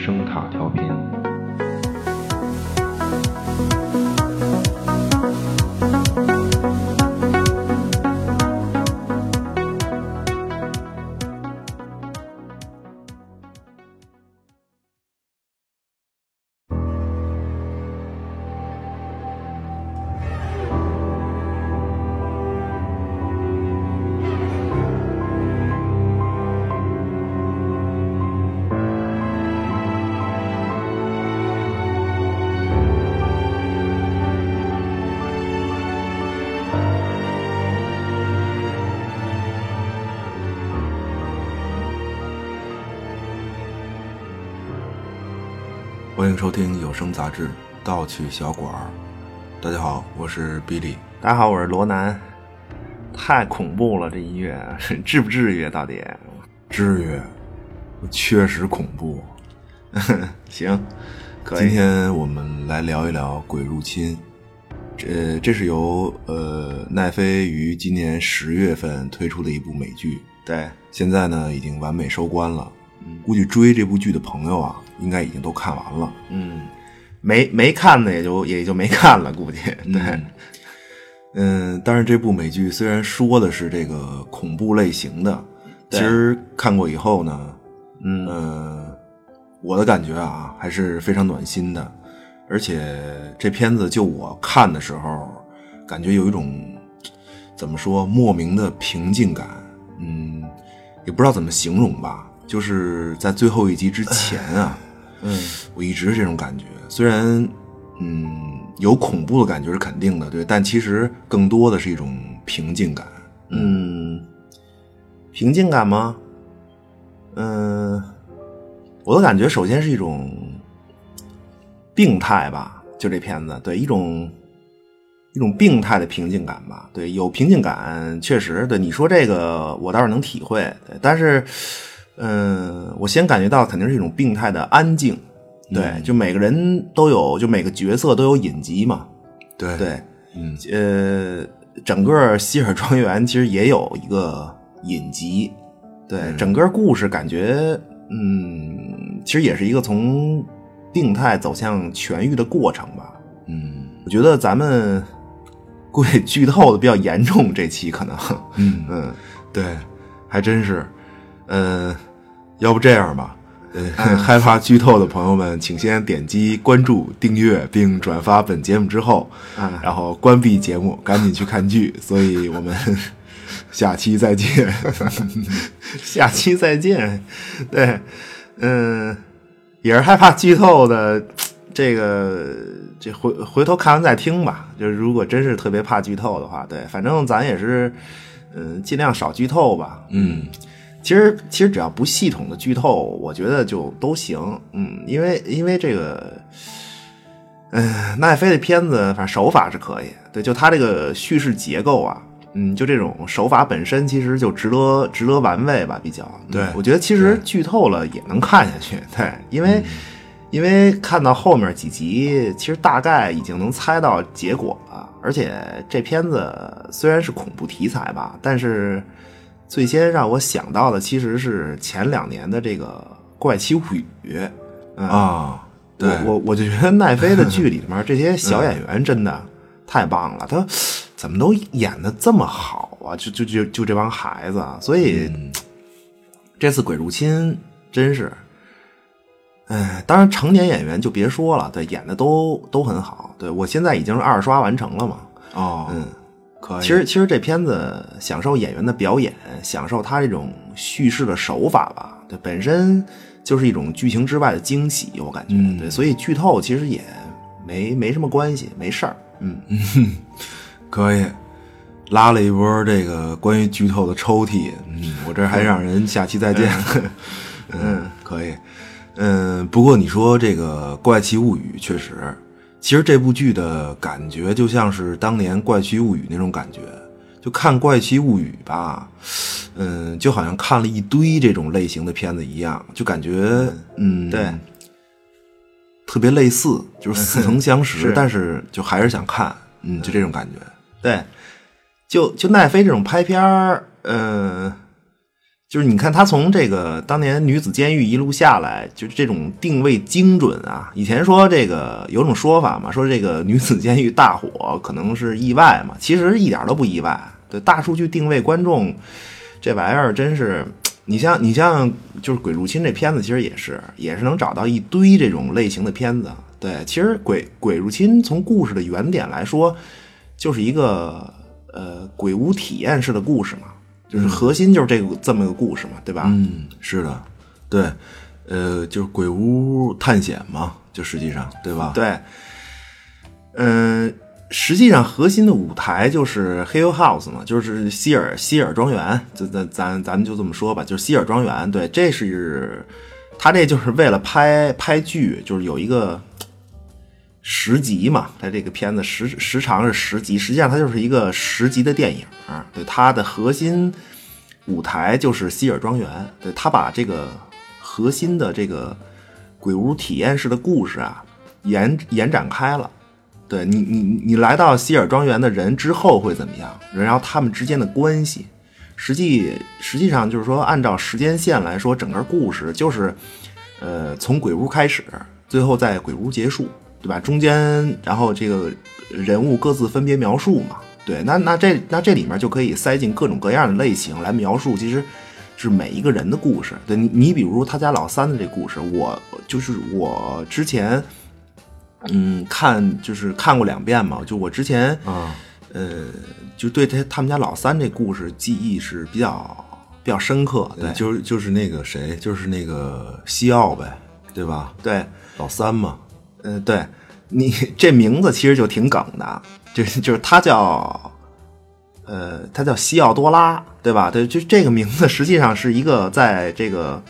声卡调频。欢迎收听有声杂志《盗趣小馆儿》。大家好，我是比利。大家好，我是罗南。太恐怖了，这音乐 至不至于？到底？至于，确实恐怖。行，可以。今天我们来聊一聊《鬼入侵》。呃这是由呃奈飞于今年十月份推出的一部美剧。对，现在呢已经完美收官了。估计追这部剧的朋友啊，应该已经都看完了。嗯，没没看的也就也就没看了，估计。对，嗯，但是这部美剧虽然说的是这个恐怖类型的，其实看过以后呢，嗯，我的感觉啊还是非常暖心的。而且这片子就我看的时候，感觉有一种怎么说莫名的平静感。嗯，也不知道怎么形容吧。就是在最后一集之前啊，嗯，我一直这种感觉。虽然，嗯，有恐怖的感觉是肯定的，对，但其实更多的是一种平静感。嗯，平静感吗？嗯，我的感觉首先是一种病态吧，就这片子，对，一种一种病态的平静感吧。对，有平静感，确实，对你说这个，我倒是能体会。对，但是。嗯，我先感觉到肯定是一种病态的安静，对，就每个人都有，就每个角色都有隐疾嘛，对对，嗯。呃，整个希尔庄园其实也有一个隐疾，对，整个故事感觉，嗯，其实也是一个从病态走向痊愈的过程吧，嗯，我觉得咱们估计剧透的比较严重，这期可能，嗯。嗯，对，还真是，嗯。要不这样吧，害怕剧透的朋友们，请先点击关注、订阅并转发本节目之后，然后关闭节目，赶紧去看剧。所以我们 下期再见，下期再见。对，嗯，也是害怕剧透的，这个这回回头看完再听吧。就是如果真是特别怕剧透的话，对，反正咱也是，嗯，尽量少剧透吧。嗯。其实，其实只要不系统的剧透，我觉得就都行。嗯，因为因为这个，嗯，奈飞的片子，反正手法是可以。对，就它这个叙事结构啊，嗯，就这种手法本身，其实就值得值得玩味吧。比较，对我觉得其实剧透了也能看下去。对，因为因为看到后面几集，其实大概已经能猜到结果了。而且这片子虽然是恐怖题材吧，但是。最先让我想到的其实是前两年的这个《怪奇物语》啊，对我我就觉得奈飞的剧里 面这些小演员真的太棒了，他怎么都演的这么好啊？就就就就这帮孩子，所以这次《鬼入侵》真是，哎，当然成年演员就别说了，对，演的都都很好。对我现在已经是二刷完成了嘛？哦，嗯。可以。其实，其实这片子享受演员的表演，享受他这种叙事的手法吧，对，本身就是一种剧情之外的惊喜，我感觉。对，所以剧透其实也没没什么关系，没事儿。嗯，可以拉了一波这个关于剧透的抽屉。嗯，我这还让人下期再见。嗯，可以。嗯，不过你说这个《怪奇物语》确实。其实这部剧的感觉就像是当年《怪奇物语》那种感觉，就看《怪奇物语》吧，嗯，就好像看了一堆这种类型的片子一样，就感觉嗯，对，特别类似，就是似曾相识，但是就还是想看，嗯，就这种感觉。对，就就奈飞这种拍片儿，嗯，就是你看他从这个当年女子监狱一路下来，就是这种定位精准啊。以前说这个有种说法嘛，说这个女子监狱大火可能是意外嘛，其实一点都不意外。对，大数据定位观众这玩意儿真是，你像你像就是《鬼入侵》这片子，其实也是也是能找到一堆这种类型的片子。对，其实《鬼鬼入侵》从故事的原点来说，就是一个呃鬼屋体验式的故事嘛。就是核心就是这个这么个故事嘛，对吧？嗯，是的，对，呃，就是鬼屋探险嘛，就实际上，对吧？对，嗯，实际上核心的舞台就是 Hill House 嘛，就是希尔希尔庄园，就咱咱咱就这么说吧，就是希尔庄园。对，这是他这就是为了拍拍剧，就是有一个。十集嘛，它这个片子时时长是十集，实际上它就是一个十集的电影。对，它的核心舞台就是希尔庄园。对，他把这个核心的这个鬼屋体验式的故事啊，延延展开了。对你，你你来到希尔庄园的人之后会怎么样？然后他们之间的关系，实际实际上就是说，按照时间线来说，整个故事就是，呃，从鬼屋开始，最后在鬼屋结束。对吧？中间，然后这个人物各自分别描述嘛。对，那那这那这里面就可以塞进各种各样的类型来描述，其实是每一个人的故事。对你，你比如他家老三的这故事，我就是我之前，嗯，看就是看过两遍嘛。就我之前啊，呃，就对他他们家老三这故事记忆是比较比较深刻。对，就是就是那个谁，就是那个西奥呗，对吧？对，老三嘛。嗯，对你这名字其实就挺梗的，就是就是他叫，呃，他叫西奥多拉，对吧？对，就这个名字实际上是一个在这个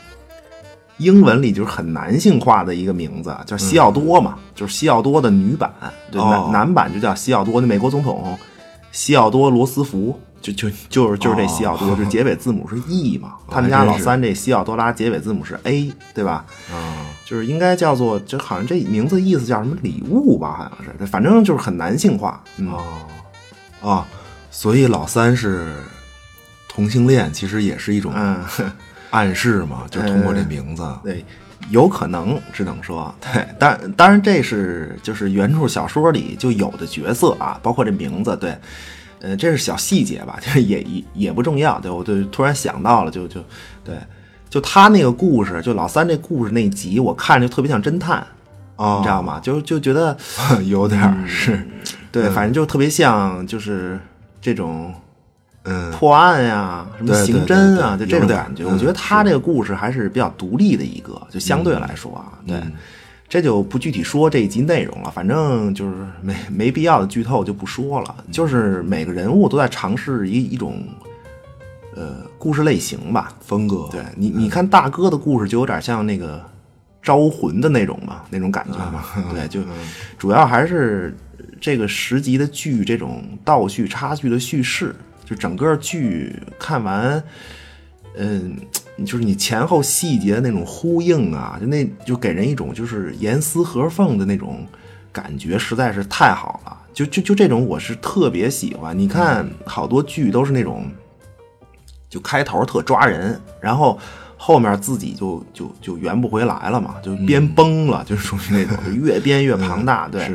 英文里就是很男性化的一个名字，叫西奥多嘛，就是西奥多的女版，对，男男版就叫西奥多。那美国总统西奥多罗斯福。就就就是就是这西奥多，就结尾字母是 E 嘛？他们家老三这西奥多拉结尾字母是 A，对吧？啊，就是应该叫做，就好像这名字意思叫什么礼物吧？好像是，反正就是很男性化。哦，啊，所以老三是同性恋，其实也是一种 暗示嘛？就通过这名字，对，有可能只能说对，但当然这是就是原著小说里就有的角色啊，包括这名字，对。呃，这是小细节吧，就 是也也也不重要，对我就突然想到了，就就对，就他那个故事，就老三这故事那集，我看着就特别像侦探，你知道吗？就就觉得 有点是，对，反正就特别像，就是这种，嗯，破案呀，什么刑侦啊，就这种感觉。我觉得他这个故事还是比较独立的一个，就相对来说啊，对。这就不具体说这一集内容了，反正就是没没必要的剧透就不说了。就是每个人物都在尝试一一种，呃，故事类型吧，风格。对你，你看大哥的故事就有点像那个招魂的那种嘛，那种感觉嘛。对，就主要还是这个十集的剧这种倒叙插叙的叙事，就整个剧看完，嗯。就是你前后细节的那种呼应啊，就那就给人一种就是严丝合缝的那种感觉，实在是太好了。就就就这种，我是特别喜欢。你看好多剧都是那种，就开头特抓人，然后后面自己就就就圆不回来了嘛，就编崩了，就是属于那种越编越庞大。对，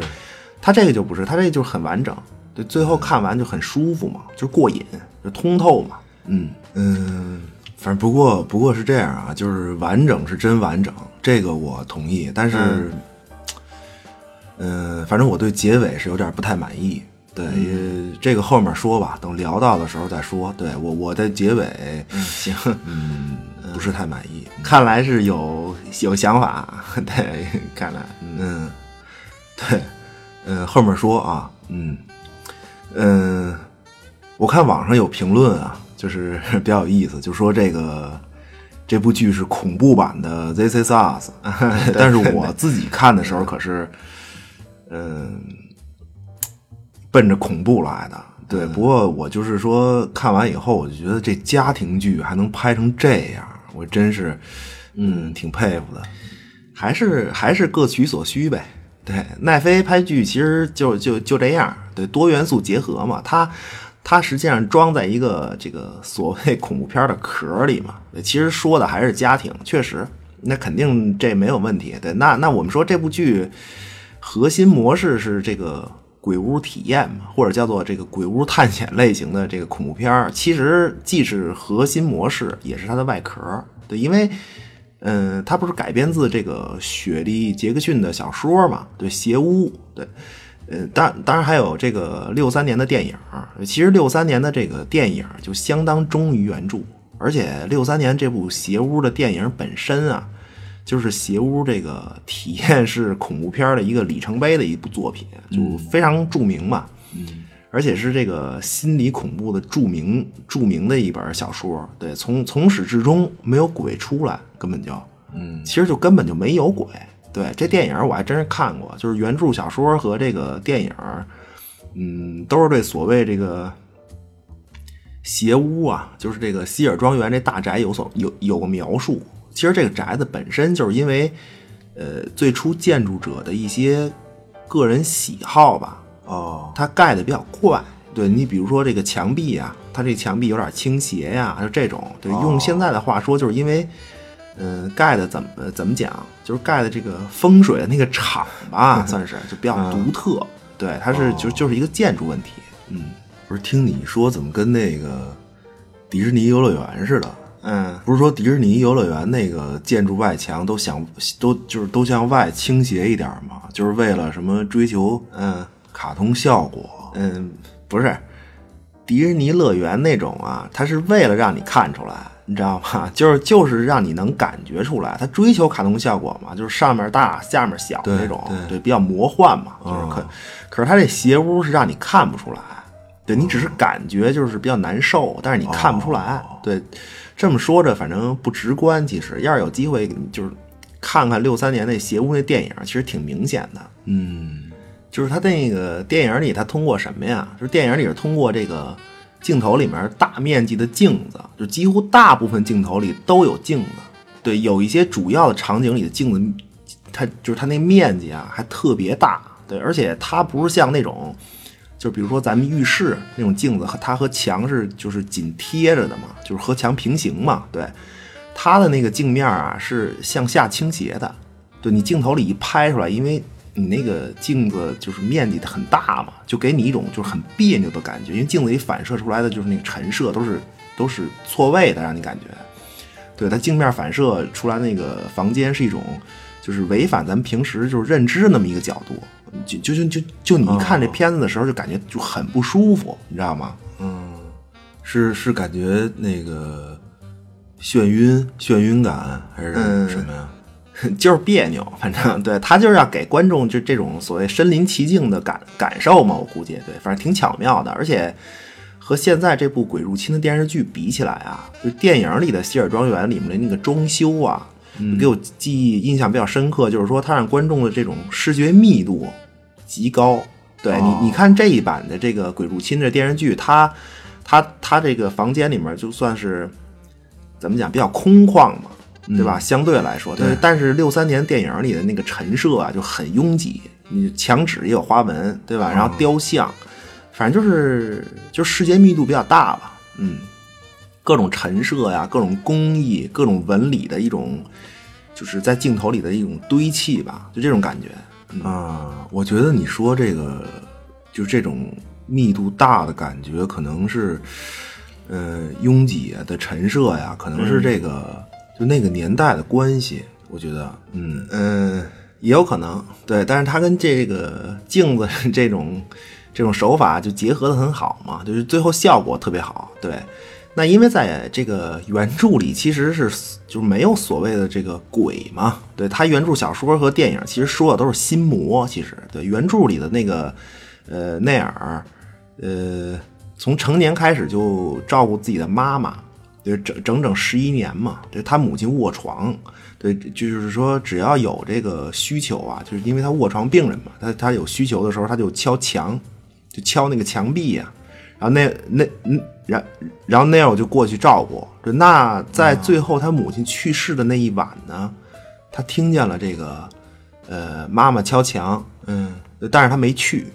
他这个就不是，他这就很完整，对，最后看完就很舒服嘛，就过瘾，就通透嘛。嗯嗯。反正不过不过是这样啊，就是完整是真完整，这个我同意。但是，嗯，反正我对结尾是有点不太满意。对，这个后面说吧，等聊到的时候再说。对我我的结尾，行，嗯，不是太满意。看来是有有想法。对，看来，嗯，对，嗯，后面说啊，嗯嗯，我看网上有评论啊。就是 比较有意思，就说这个这部剧是恐怖版的《This Is Us》，但是我自己看的时候可是，嗯，奔着恐怖来的。对，不过我就是说看完以后，我就觉得这家庭剧还能拍成这样，我真是嗯挺佩服的。还是还是各取所需呗。对，奈飞拍剧其实就就就这样，对，多元素结合嘛，它。它实际上装在一个这个所谓恐怖片的壳里嘛。其实说的还是家庭，确实，那肯定这没有问题。对，那那我们说这部剧核心模式是这个鬼屋体验嘛，或者叫做这个鬼屋探险类型的这个恐怖片儿，其实既是核心模式，也是它的外壳。对，因为。嗯，它不是改编自这个雪莉·杰克逊的小说嘛？对，《邪屋》对，呃，当当然还有这个六三年的电影。其实六三年的这个电影就相当忠于原著，而且六三年这部《邪屋》的电影本身啊，就是《邪屋》这个体验式恐怖片的一个里程碑的一部作品，就非常著名嘛。嗯。而且是这个心理恐怖的著名著名的一本小说，对，从从始至终没有鬼出来，根本就，嗯，其实就根本就没有鬼。对，这电影我还真是看过，就是原著小说和这个电影，嗯，都是对所谓这个邪屋啊，就是这个希尔庄园这大宅有所有有个描述。其实这个宅子本身就是因为，呃，最初建筑者的一些个人喜好吧。哦，它盖的比较怪，对你比如说这个墙壁啊，它这墙壁有点倾斜呀，就这种。对，用现在的话说，就是因为，嗯，盖的怎么怎么讲，就是盖的这个风水的那个场吧，算是就比较独特。对，它是就就是一个建筑问题。嗯，不是听你说怎么跟那个迪士尼游乐园似的？嗯，不是说迪士尼游乐园那个建筑外墙都想都就是都向外倾斜一点吗？就是为了什么追求？嗯。卡通效果，嗯，不是，迪士尼乐园那种啊，它是为了让你看出来，你知道吗？就是就是让你能感觉出来，它追求卡通效果嘛，就是上面大下面小那种，对，比较魔幻嘛，就是可，可是它这邪屋是让你看不出来，对你只是感觉就是比较难受，但是你看不出来，对，这么说着反正不直观，其实要是有机会就是看看六三年那邪屋那电影，其实挺明显的，嗯。就是他那个电影里，他通过什么呀？就是电影里是通过这个镜头里面大面积的镜子，就几乎大部分镜头里都有镜子。对，有一些主要的场景里的镜子，它就是它那面积啊还特别大。对，而且它不是像那种，就比如说咱们浴室那种镜子，它和墙是就是紧贴着的嘛，就是和墙平行嘛。对，它的那个镜面啊是向下倾斜的。对你镜头里一拍出来，因为。你那个镜子就是面积很大嘛，就给你一种就是很别扭的感觉，因为镜子里反射出来的就是那个陈设都是都是错位的，让你感觉，对它镜面反射出来那个房间是一种就是违反咱们平时就是认知那么一个角度，就就就就就你一看这片子的时候就感觉就很不舒服，你知道吗？嗯，是是感觉那个眩晕眩晕感还是什么呀？就是别扭，反正对他就是要给观众就这种所谓身临其境的感感受嘛，我估计对，反正挺巧妙的。而且和现在这部《鬼入侵》的电视剧比起来啊，就电影里的希尔庄园里面的那个装修啊，给我记忆印象比较深刻，就是说它让观众的这种视觉密度极高。对你，你看这一版的这个《鬼入侵》的电视剧，它它它这个房间里面就算是怎么讲比较空旷嘛。对吧？相对来说，对，但是六三年电影里的那个陈设啊，就很拥挤，你墙纸也有花纹，对吧？然后雕像，反正就是就世界密度比较大吧，嗯，各种陈设呀，各种工艺，各种纹理的一种，就是在镜头里的一种堆砌吧，就这种感觉啊。我觉得你说这个，就是这种密度大的感觉，可能是，呃，拥挤的陈设呀，可能是这个。就那个年代的关系，我觉得，嗯嗯，也有可能，对，但是它跟这个镜子这种这种手法就结合的很好嘛，就是最后效果特别好，对。那因为在这个原著里其实是就没有所谓的这个鬼嘛，对，他原著小说和电影其实说的都是心魔，其实对原著里的那个呃内尔，呃，从成年开始就照顾自己的妈妈。对，整整整十一年嘛，对他母亲卧床，对，就是说只要有这个需求啊，就是因为他卧床病人嘛，他他有需求的时候，他就敲墙，就敲那个墙壁呀，然后那那嗯，然然后那样我就过去照顾。那在最后他母亲去世的那一晚呢，他听见了这个呃妈妈敲墙，嗯，但是他没去，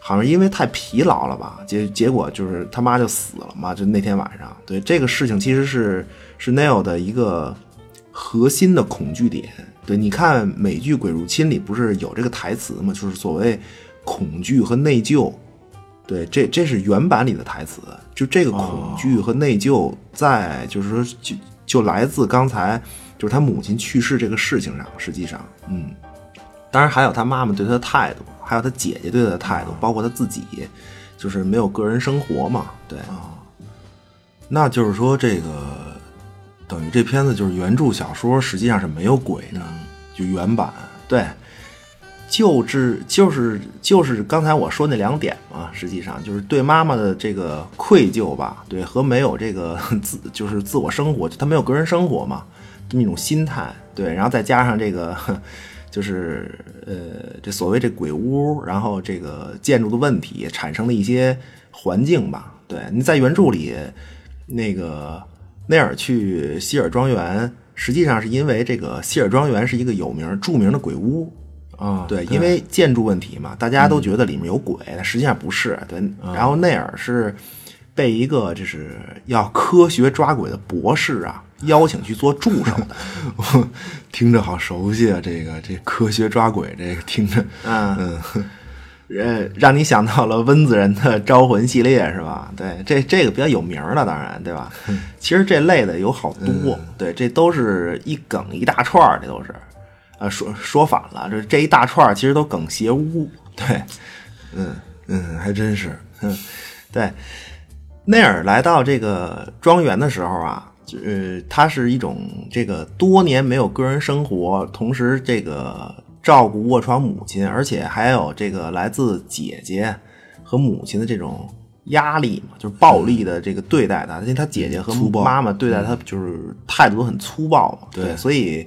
好像因为太疲劳了吧，结结果就是他妈就死了嘛，就那天晚上。对这个事情，其实是是 Neil 的一个核心的恐惧点。对，你看美剧《鬼入侵》里不是有这个台词吗？就是所谓恐惧和内疚。对，这这是原版里的台词。就这个恐惧和内疚，在就是说就就来自刚才就是他母亲去世这个事情上。实际上，嗯，当然还有他妈妈对他的态度。还有他姐姐对他的态度，包括他自己，就是没有个人生活嘛？对啊，那就是说，这个等于这片子就是原著小说实际上是没有鬼的，就原版对，就是就是就是刚才我说那两点嘛，实际上就是对妈妈的这个愧疚吧，对，和没有这个 自就是自我生活，他没有个人生活嘛，这么一种心态，对，然后再加上这个。就是呃，这所谓这鬼屋，然后这个建筑的问题产生的一些环境吧。对，你在原著里，那个内尔去希尔庄园，实际上是因为这个希尔庄园是一个有名著名的鬼屋啊。对，因为建筑问题嘛，大家都觉得里面有鬼，但实际上不是。对，然后内尔是被一个就是要科学抓鬼的博士啊。邀请去做助手的，听着好熟悉啊！这个这科学抓鬼，这个听着，嗯 嗯，让你想到了温子仁的招魂系列是吧？对，这这个比较有名了，当然对吧？其实这类的有好多，对，这都是一梗一大串儿，这都是，呃，说说反了，这这一大串儿其实都梗邪污，对，嗯嗯，还真是，嗯，对，内尔来到这个庄园的时候啊。呃，他是一种这个多年没有个人生活，同时这个照顾卧床母亲，而且还有这个来自姐姐和母亲的这种压力嘛，就是暴力的这个对待他，因为他姐姐和妈妈对待他就是态度都很粗暴嘛，对，所以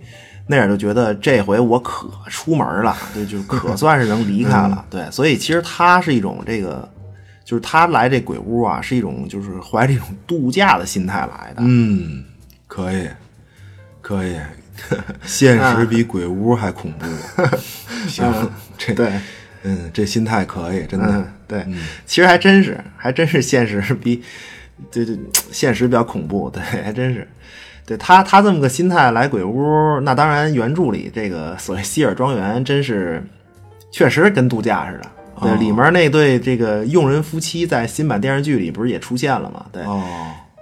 那样就觉得这回我可出门了，对，就可 算是能离开了，对，所以其实他是一种这个。就是他来这鬼屋啊，是一种就是怀着一种度假的心态来的。嗯，可以，可以，现实比鬼屋还恐怖。行，这对，嗯，这心态可以，真的对。其实还真是，还真是现实比，对对，现实比较恐怖。对，还真是。对他，他这么个心态来鬼屋，那当然原著里这个所谓希尔庄园，真是确实跟度假似的。对，里面那对这个佣人夫妻在新版电视剧里不是也出现了吗？对，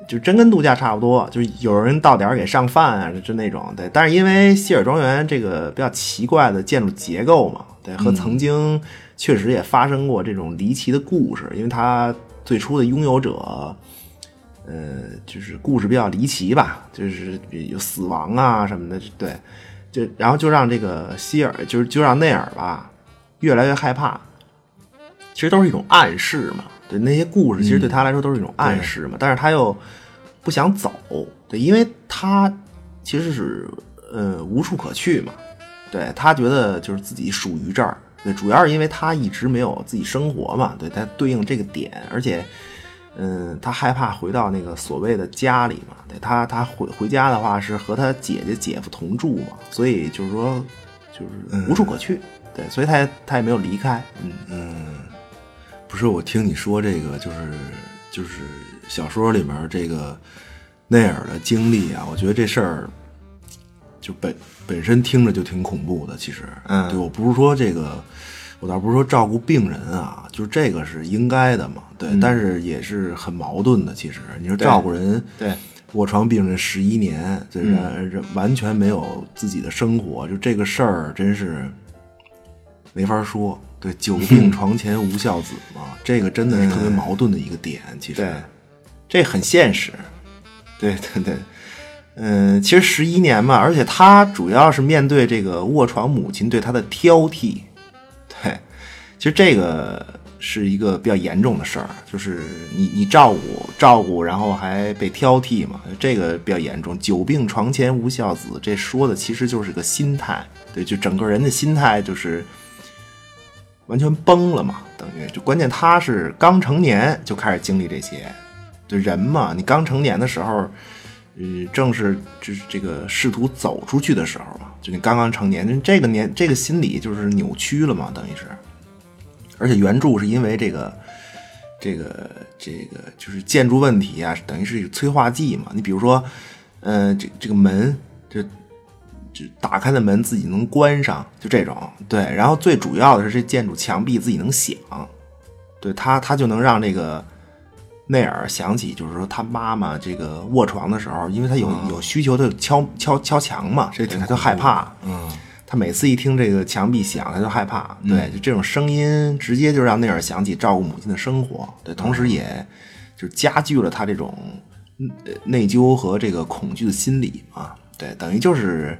就真跟度假差不多，就是有人到点儿给上饭啊，就那种。对，但是因为希尔庄园这个比较奇怪的建筑结构嘛，对，和曾经确实也发生过这种离奇的故事，因为它最初的拥有者，呃，就是故事比较离奇吧，就是有死亡啊什么的，对，就然后就让这个希尔，就是就让内尔吧，越来越害怕。其实都是一种暗示嘛，对那些故事，其实对他来说都是一种暗示嘛。但是他又不想走，对，因为他其实是呃无处可去嘛。对他觉得就是自己属于这儿，对，主要是因为他一直没有自己生活嘛。对他对应这个点，而且嗯，他害怕回到那个所谓的家里嘛。对他，他回回家的话是和他姐姐姐夫同住嘛，所以就是说就是无处可去，对，所以他也他也没有离开，嗯嗯。不是我听你说这个，就是就是小说里面这个内尔的经历啊，我觉得这事儿就本本身听着就挺恐怖的。其实，嗯，对我不是说这个，我倒不是说照顾病人啊，就是这个是应该的嘛，对，但是也是很矛盾的。其实你说照顾人，对卧床病人十一年，这这完全没有自己的生活，就这个事儿真是没法说。对，久病 床前无孝子嘛，这个真的是特别矛盾的一个点。其实，这很现实。对对对，嗯，其实十一年嘛，而且他主要是面对这个卧床母亲对他的挑剔。其实这个是一个比较严重的事儿，就是你你照顾照顾，然后还被挑剔嘛，这个比较严重。久病床前无孝子，这说的其实就是个心态。对，就整个人的心态就是。完全崩了嘛，等于就关键他是刚成年就开始经历这些，就人嘛，你刚成年的时候，呃，正是就是这个试图走出去的时候嘛，就你刚刚成年，这个年这个心理就是扭曲了嘛，等于是，而且原著是因为这个这个这个就是建筑问题啊，等于是催化剂嘛。你比如说，呃，这这个门这。这打开的门自己能关上，就这种对。然后最主要的是这建筑墙壁自己能响，对他他就能让这个内尔想起，就是说他妈妈这个卧床的时候，因为他有有需求，他敲敲敲墙嘛，这他就害怕。嗯，他每次一听这个墙壁响，他就害怕。对，就这种声音直接就让内尔想起照顾母亲的生活，对，同时也就加剧了他这种内疚和这个恐惧的心理啊。对，等于就是。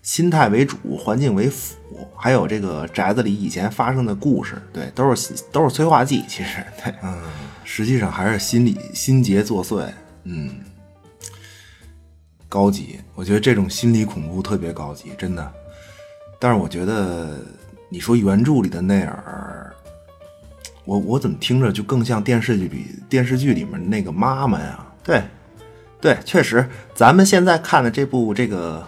心态为主，环境为辅，还有这个宅子里以前发生的故事，对，都是都是催化剂。其实，对，嗯，实际上还是心理心结作祟，嗯，高级。我觉得这种心理恐怖特别高级，真的。但是我觉得你说原著里的内尔，我我怎么听着就更像电视剧里电视剧里面那个妈妈呀？对，对，确实，咱们现在看的这部这个。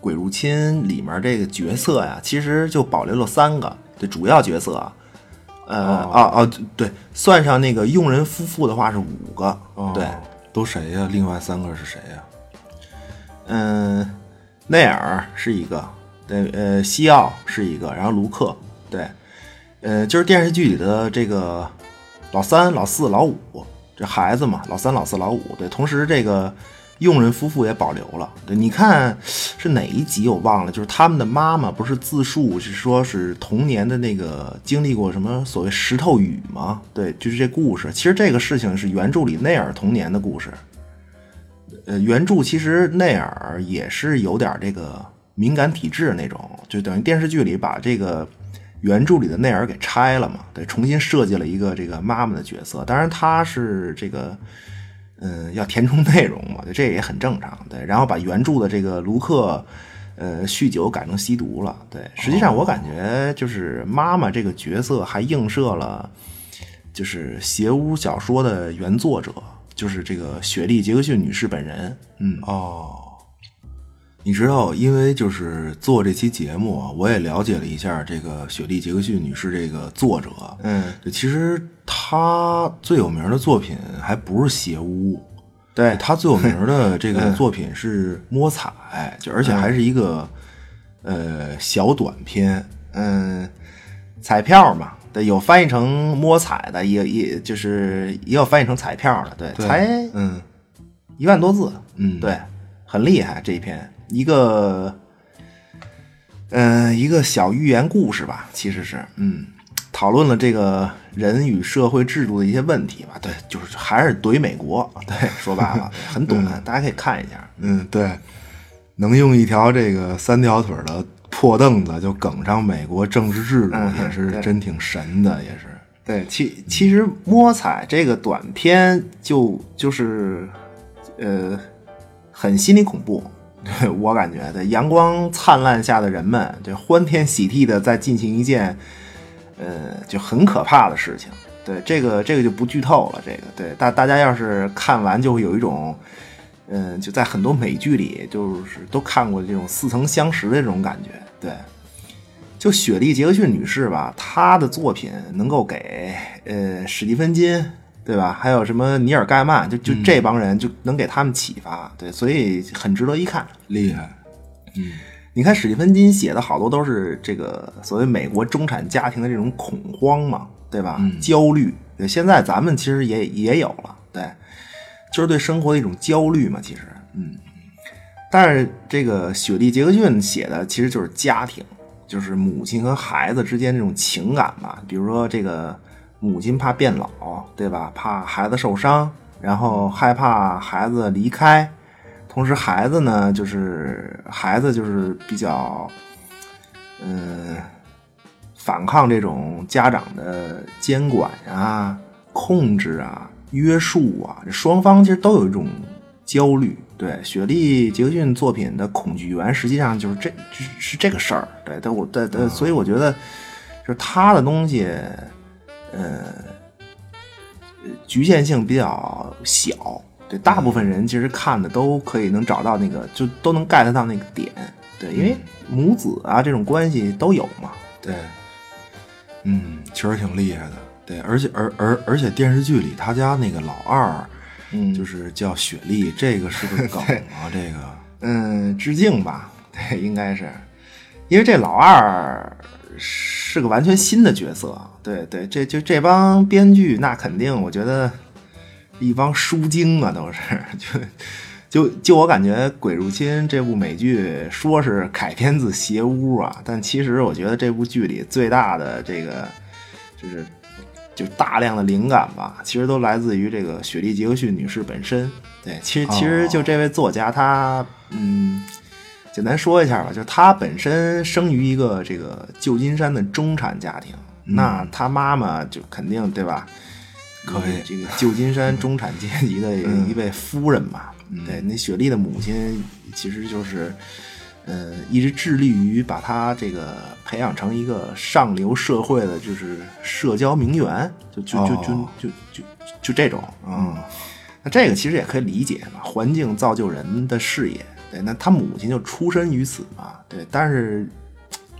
鬼入侵里面这个角色呀，其实就保留了三个，对主要角色，呃，哦哦，对，算上那个佣人夫妇的话是五个，对，都谁呀？另外三个是谁呀？嗯，内尔是一个，对，呃，西奥是一个，然后卢克，对，呃，就是电视剧里的这个老三、老四、老五这孩子嘛，老三、老四、老五，对，同时这个。佣人夫妇也保留了，对，你看是哪一集我忘了，就是他们的妈妈不是自述，是说是童年的那个经历过什么所谓石头雨吗？对，就是这故事。其实这个事情是原著里内尔童年的故事。呃，原著其实内尔也是有点这个敏感体质那种，就等于电视剧里把这个原著里的内尔给拆了嘛，对，重新设计了一个这个妈妈的角色。当然她是这个。嗯，要填充内容嘛，这也很正常。对，然后把原著的这个卢克，呃，酗酒改成吸毒了。对，实际上我感觉就是妈妈这个角色还映射了，就是邪屋小说的原作者，就是这个雪莉杰克逊女士本人。嗯，哦。你知道，因为就是做这期节目啊，我也了解了一下这个雪莉·杰克逊女士这个作者。嗯，其实她最有名的作品还不是《邪屋》，对她最有名的 这个作品是《摸彩》，就而且还是一个呃小短片，嗯，彩票嘛，对，有翻译成摸彩的，也也就是也有翻译成彩票的，对，才嗯一万多字，嗯，对，很厉害这一篇。一个，嗯，一个小寓言故事吧，其实是，嗯，讨论了这个人与社会制度的一些问题吧。对，就是还是怼美国。对，说白了，很 短，大家可以看一下。嗯，对，能用一条这个三条腿的破凳子就梗上美国政治制度，也是真挺神的，也是。对，其其实摸彩这个短片就就是，呃，很心理恐怖。对 我感觉，在阳光灿烂下的人们，就欢天喜地的在进行一件，呃，就很可怕的事情。对这个，这个就不剧透了。这个，对大大家要是看完，就会有一种，嗯，就在很多美剧里，就是都看过这种似曾相识的这种感觉。对，就雪莉·杰克逊女士吧，她的作品能够给呃史蒂芬金。对吧？还有什么尼尔盖曼，就就这帮人就能给他们启发，对，所以很值得一看，厉害。嗯，你看史蒂芬金写的好多都是这个所谓美国中产家庭的这种恐慌嘛，对吧？焦虑，对，现在咱们其实也也有了，对，就是对生活的一种焦虑嘛，其实，嗯。但是这个雪莉·杰克逊写的其实就是家庭，就是母亲和孩子之间这种情感吧，比如说这个。母亲怕变老，对吧？怕孩子受伤，然后害怕孩子离开，同时孩子呢，就是孩子就是比较，嗯，反抗这种家长的监管啊、控制啊、约束啊，这双方其实都有一种焦虑。对，雪莉·杰克逊作品的恐惧源实际上就是这，是这个事儿。对，但我，但但，所以我觉得，就是他的东西。呃，局限性比较小，对，大部分人其实看的都可以能找到那个，就都能 get 到那个点，对，因为母子啊这种关系都有嘛，对。嗯，确实挺厉害的。对，而且而而而且电视剧里他家那个老二，嗯。就是叫雪莉，这个是个梗啊，这个。嗯，致敬吧，对，应该是，因为这老二是个完全新的角色，对对，这就这帮编剧那肯定，我觉得一帮书精啊，都是 就就就我感觉《鬼入侵》这部美剧说是改编自《邪屋》啊，但其实我觉得这部剧里最大的这个就是就大量的灵感吧，其实都来自于这个雪莉·杰克逊女士本身。对，其实其实就这位作家，她嗯，简单说一下吧，就是她本身生于一个这个旧金山的中产家庭，那他妈妈就肯定对吧？可以。这个旧金山中产阶级的一位夫人嘛，对，那雪莉的母亲其实就是，呃，一直致力于把她这个培养成一个上流社会的，就是社交名媛，就就就就哦。就就就这种，嗯，那这个其实也可以理解嘛，环境造就人的视野，对，那他母亲就出身于此嘛，对，但是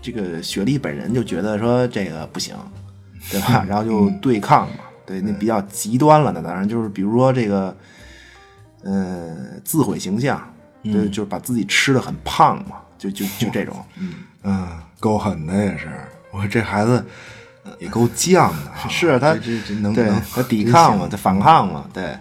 这个雪莉本人就觉得说这个不行，对吧？然后就对抗嘛，对，那比较极端了。那当然就是比如说这个，呃，自毁形象，就就是把自己吃的很胖嘛，就就就这种，嗯，嗯，够狠的也是。我说这孩子也够犟的 啊，是他这这这能对能他抵抗嘛，他反抗嘛，对。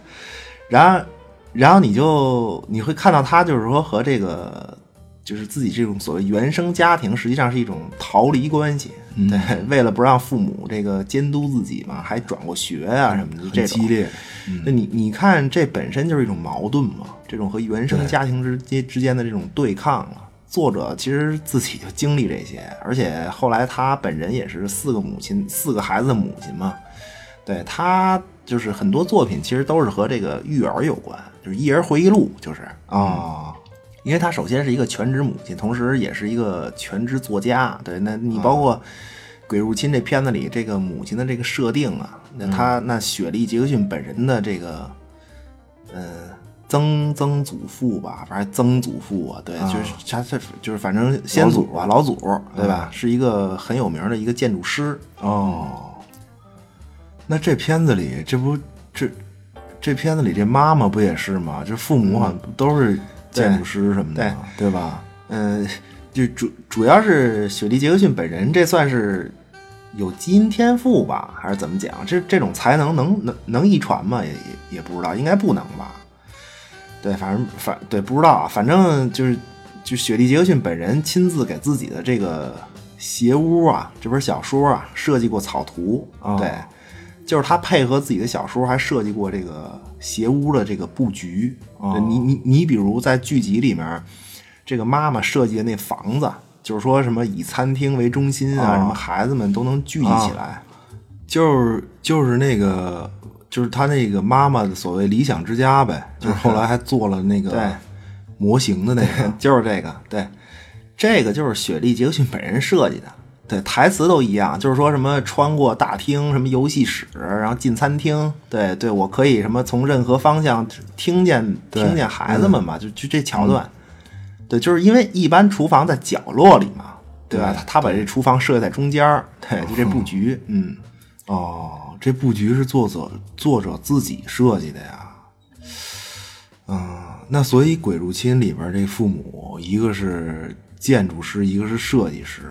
然后，然后你就你会看到他就是说和这个就是自己这种所谓原生家庭，实际上是一种逃离关系。嗯对，为了不让父母这个监督自己嘛，还转过学啊什么的，就这激烈。那你你看，这本身就是一种矛盾嘛，这种和原生家庭之间之间的这种对抗啊。作者其实自己就经历这些，而且后来他本人也是四个母亲、四个孩子的母亲嘛。对他就是很多作品其实都是和这个育儿有关，就是《一人回忆录》，就是啊，因为她首先是一个全职母亲，同时也是一个全职作家。对，那你包括《鬼入侵》这片子里这个母亲的这个设定啊，那她那雪莉·杰克逊本人的这个，呃，曾曾祖父吧，反正曾祖父啊，对，就是他这就是反正先祖吧，老祖对吧？是一个很有名的一个建筑师。哦，那这片子里，这不这这片子里这妈妈不也是吗？这父母好像都是建筑师什么的，对吧？嗯，就主主要是雪莉·杰克逊本人，这算是有基因天赋吧，还是怎么讲？这这种才能能能能遗传吗？也也也不知道，应该不能吧？对，反正反对不知道啊，反正就是就雪莉·杰克逊本人亲自给自己的这个鞋屋啊这本小说啊设计过草图，哦对，就是他配合自己的小说还设计过这个邪屋的这个布局。哦你你你比如在剧集里面，这个妈妈设计的那房子，就是说什么以餐厅为中心啊，哦什么孩子们都能聚集起来。就是就是那个，就是他那个妈妈的所谓理想之家呗，就是后来还做了那个 模型的那个，就是这个，对，这个就是雪莉·杰克逊本人设计的。对，台词都一样，就是说什么穿过大厅，什么游戏室，然后进餐厅。对对，我可以什么从任何方向听见听见孩子们嘛，就就这桥段。对，就是因为一般厨房在角落里嘛，对吧？对他他把这厨房设计在中间儿，对，就这布局，嗯，哦，这布局是作者作者自己设计的呀。嗯、那所以《鬼入侵》里边这父母，一个是建筑师，一个是设计师，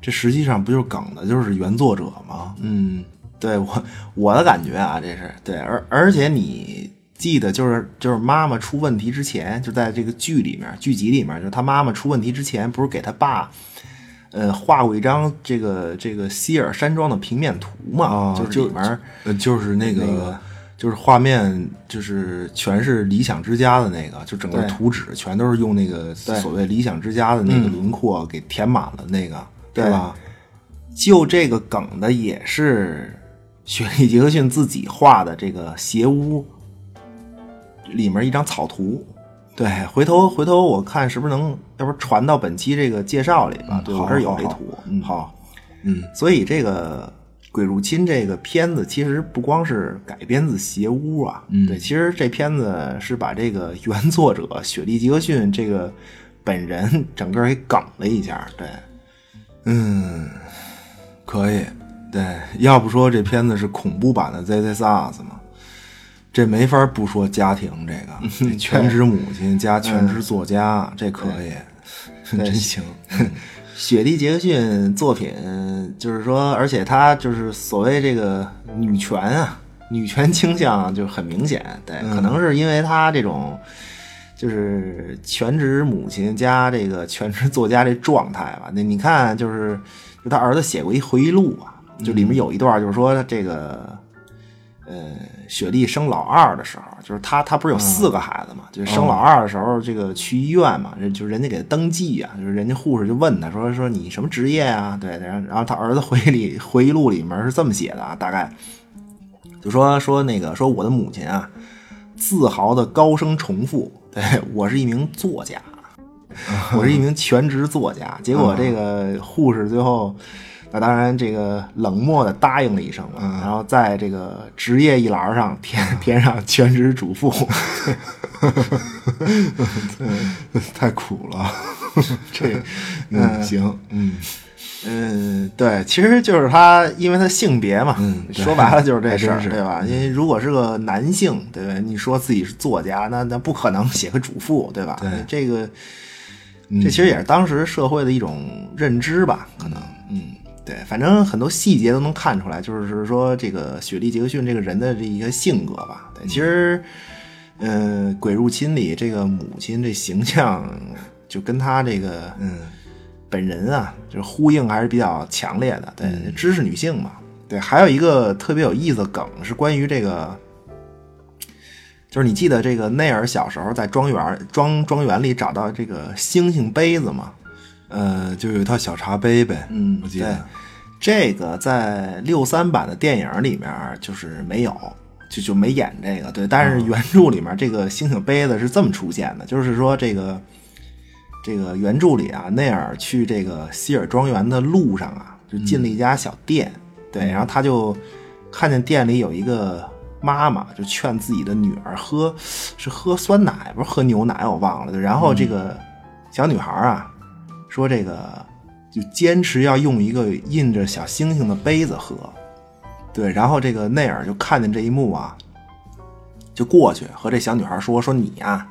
这实际上不就是梗的，就是原作者吗？嗯，对我我的感觉啊，这是对，而而且你记得就是就是妈妈出问题之前，就在这个剧里面剧集里面，就是他妈妈出问题之前，不是给他爸。呃，画过一张这个这个希尔山庄的平面图嘛，啊，就是里面呃，就是那个，那个就是画面，就是全是理想之家的那个，就整个图纸全都是用那个所谓理想之家的那个轮廓给填满了，那个，对吧？就这个梗的也是雪莉·杰克逊自己画的这个斜屋里面一张草图。对，回头回头我看是不是能，要不传到本期这个介绍里吧？对，好我这有这图。嗯，好，嗯，所以这个《鬼入侵》这个片子其实不光是改编自《邪屋》啊，嗯对，其实这片子是把这个原作者雪莉·杰克逊这个本人整个给梗了一下。对，嗯，可以，对，要不说这片子是恐怖版的《Z Z SARS》嘛，这没法不说家庭这个，这全职母亲加全职作家，这可以，真行。雪莉·杰克逊作品就是说，而且他就是所谓这个女权啊，女权倾向就很明显。对，可能是因为他这种就是全职母亲加这个全职作家这状态吧。那你看，就是就他儿子写过一回忆录啊，就里面有一段就是说这个。呃，雪莉生老二的时候，就是她，她不是有四个孩子嘛？就是生老二的时候，这个去医院嘛，人就人家给她登记啊，就是人家护士就问她说说你什么职业啊？对，然后然后他儿子回忆里回忆录里面是这么写的啊，大概就说说那个说我的母亲啊，自豪的高声重复，对我是一名作家，我是一名全职作家。结果这个护士最后。那当然，这个冷漠的答应了一声，然后在这个职业一栏上填填上全职主妇，太苦了。这嗯行嗯嗯对，其实就是他，因为他性别嘛，说白了就是这事儿，对吧？因为如果是个男性，对吧？你说自己是作家，那那不可能写个主妇，对吧？对这个，这其实也是当时社会的一种认知吧，可能嗯。对，反正很多细节都能看出来，就是说这个雪莉·杰克逊这个人的这一个性格吧。对，其实，嗯，《鬼入侵》里这个母亲这形象，就跟他这个嗯本人啊，就是呼应还是比较强烈的。对，知识女性嘛。对，还有一个特别有意思的梗是关于这个，就是你记得这个内尔小时候在庄园庄庄园里找到这个星星杯子吗？呃，就有一套小茶杯呗，嗯，我记得这个在六三版的电影里面就是没有，就就没演这个。对，但是原著里面这个星星杯子是这么出现的，就是说这个这个原著里啊，内尔去这个希尔庄园的路上啊，就进了一家小店，对，然后他就看见店里有一个妈妈，就劝自己的女儿喝是喝酸奶，不是喝牛奶，我忘了。然后这个小女孩啊。说这个就坚持要用一个印着小星星的杯子喝，对，然后这个内尔就看见这一幕啊，就过去和这小女孩说：“说你呀，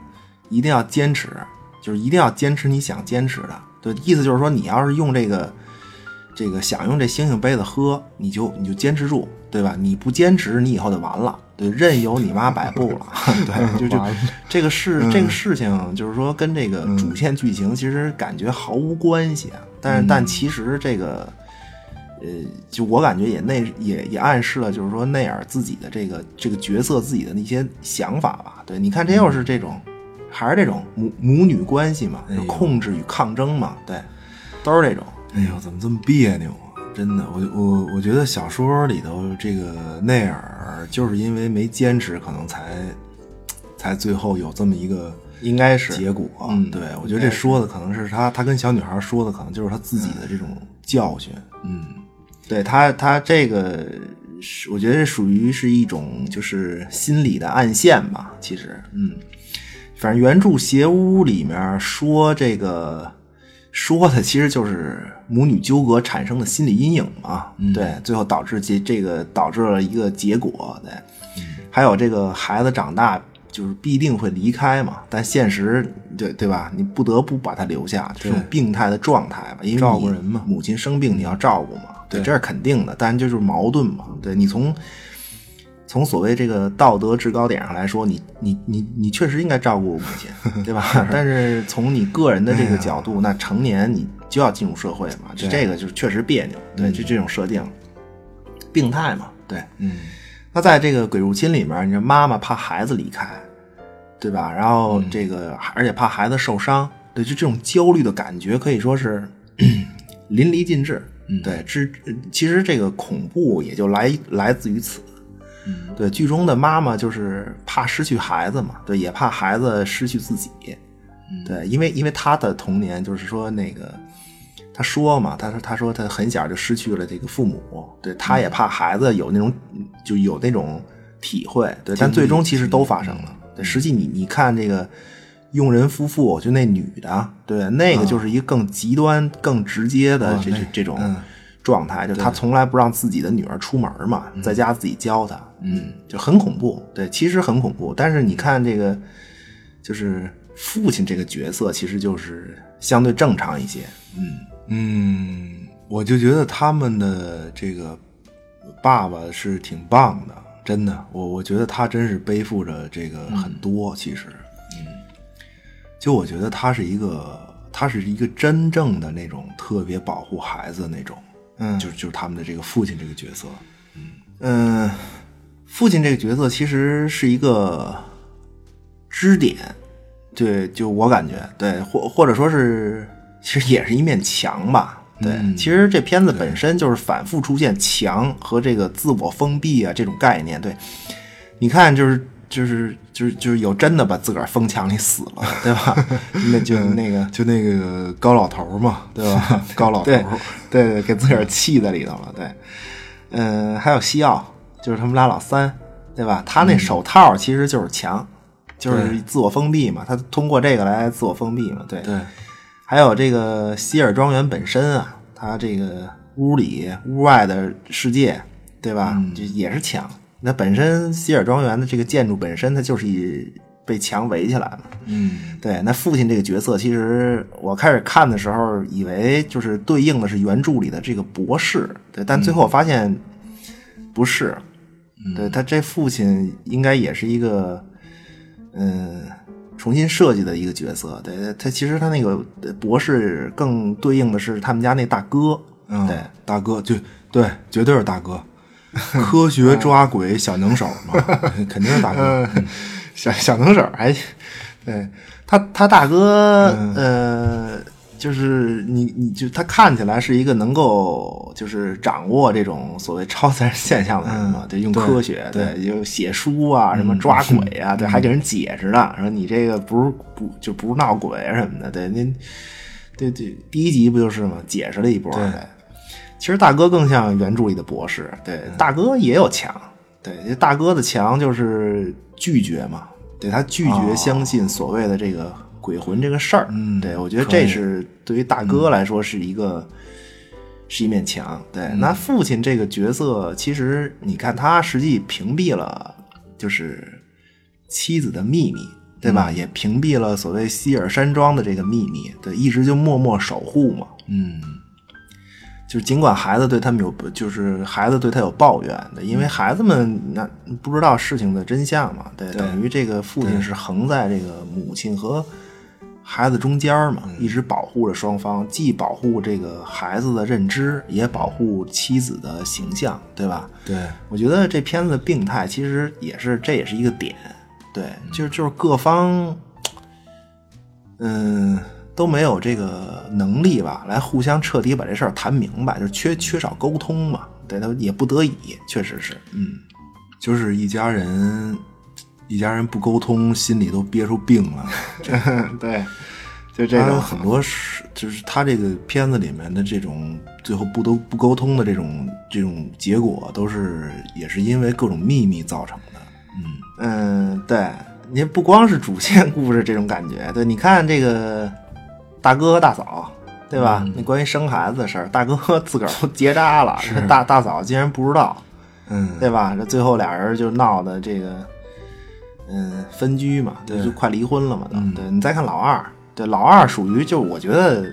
一定要坚持，就是一定要坚持你想坚持的。”对，意思就是说，你要是用这个这个想用这星星杯子喝，你就你就坚持住，对吧？你不坚持，你以后就完了。对，任由你妈摆布了。对，就就这个事，这个事情，就是说跟这个主线剧情其实感觉毫无关系啊。但是，但其实这个，呃，就我感觉也内也也暗示了，就是说内尔自己的这个这个角色自己的那些想法吧。对，你看这又是这种，还是这种母母女关系嘛，就控制与抗争嘛。对，都是这种。哎呦，怎么这么别扭啊？真的，我我我觉得小说里头这个内尔就是因为没坚持，可能才才最后有这么一个应该是结果。嗯，对，我觉得这说的可能是他他跟小女孩说的，可能就是他自己的这种教训。嗯，对他他这个是，我觉得属于是一种就是心理的暗线吧。其实，嗯，反正原著邪屋里面说这个。说的其实就是母女纠葛产生的心理阴影嘛，对，最后导致这这个导致了一个结果，对，还有这个孩子长大就是必定会离开嘛，但现实对对吧？你不得不把他留下，这种病态的状态吧，因为照顾人嘛，母亲生病你要照顾嘛，对，这是肯定的，但就是矛盾嘛，对你从。从所谓这个道德制高点上来说，你你你你确实应该照顾母亲，对吧？但是从你个人的这个角度，那成年你就要进入社会嘛，就这个就是确实别扭，对，就这种设定，病态嘛，对，嗯。那在这个鬼入侵里面，你说妈妈怕孩子离开，对吧？然后这个而且怕孩子受伤，对，就这种焦虑的感觉可以说是 淋漓尽致，对，之其实这个恐怖也就来来自于此。对，剧中的妈妈就是怕失去孩子嘛，对，也怕孩子失去自己，对，因为因为他的童年就是说那个，他说嘛，他说他说他很小就失去了这个父母，对，他也怕孩子有那种就有那种体会，对，但最终其实都发生了。对，实际你你看这个佣人夫妇，就那女的，对，那个就是一个更极端、更直接的这这这种。状态，就他从来不让自己的女儿出门嘛，在家自己教她，嗯，就很恐怖。对，其实很恐怖。但是你看这个，就是父亲这个角色，其实就是相对正常一些。嗯嗯，我就觉得他们的这个爸爸是挺棒的，真的。我我觉得他真是背负着这个很多，其实，嗯，就我觉得他是一个。他是一个真正的那种特别保护孩子的那种，嗯，就就是他们的这个父亲这个角色，嗯。嗯，父亲这个角色其实是一个支点，对，就我感觉，对，或或者说是，其实也是一面墙吧，对，其实这片子本身就是反复出现墙和这个自我封闭啊这种概念，对，你看就是。就是就是就是有真的把自个儿封墙里死了，对吧？那就那个就那个高老头嘛，对吧？高老头，对对，给自个儿气在里头了。对，嗯，还有西奥，就是他们俩老三，对吧？他那手套其实就是墙，就是自我封闭嘛。他通过这个来自我封闭嘛。对对。还有这个希尔庄园本身啊，他这个屋里屋外的世界，对吧？就也是墙。那本身希尔庄园的这个建筑本身，它就是以被墙围起来嘛。嗯，对。那父亲这个角色，其实我开始看的时候，以为就是对应的是原著里的这个博士，对。但最后我发现不是，对他这父亲应该也是一个嗯重新设计的一个角色。对他其实他那个博士更对应的是他们家那大哥。嗯，对，大哥就对，绝对是大哥。科学抓鬼小能手嘛，肯定是大哥，小小能手还，对他他大哥呃，就是你你就他看起来是一个能够就是掌握这种所谓超自然现象的人嘛，对，用科学对，就写书啊，什么抓鬼啊，对，还给人解释呢，说你这个不是不就不是闹鬼什么的，对，您对对，第一集不就是嘛，解释了一波，对。其实大哥更像原著里的博士，对，大哥也有墙，对，大哥的墙就是拒绝嘛，对他拒绝相信所谓的这个鬼魂这个事儿，嗯，对我觉得这是对于大哥来说是一个是一面墙，对，那父亲这个角色，其实你看他实际屏蔽了就是妻子的秘密，对吧？也屏蔽了所谓希尔山庄的这个秘密，对，一直就默默守护嘛，嗯。就是尽管孩子对他们有，就是孩子对他有抱怨的，因为孩子们那不知道事情的真相嘛，对，等于这个父亲是横在这个母亲和孩子中间嘛，一直保护着双方，既保护这个孩子的认知，也保护妻子的形象，对吧？对，我觉得这片子的病态其实也是，这也是一个点，对，就是就是各方，嗯。都没有这个能力吧，来互相彻底把这事儿谈明白，就缺缺少沟通嘛。对他也不得已，确实是，嗯，就是一家人，一家人不沟通，心里都憋出病了。对，就这种很多是，就是他这个片子里面的这种最后不都不沟通的这种这种结果，都是也是因为各种秘密造成的。嗯嗯，对，您不光是主线故事这种感觉，对，你看这个。大哥和大嫂，对吧？那关于生孩子的事儿，大哥自个儿都结扎了，大大嫂竟然不知道，嗯，对吧？这最后俩人就闹的这个，嗯，分居嘛，对，就快离婚了嘛，都。对你再看老二，对老二属于就我觉得，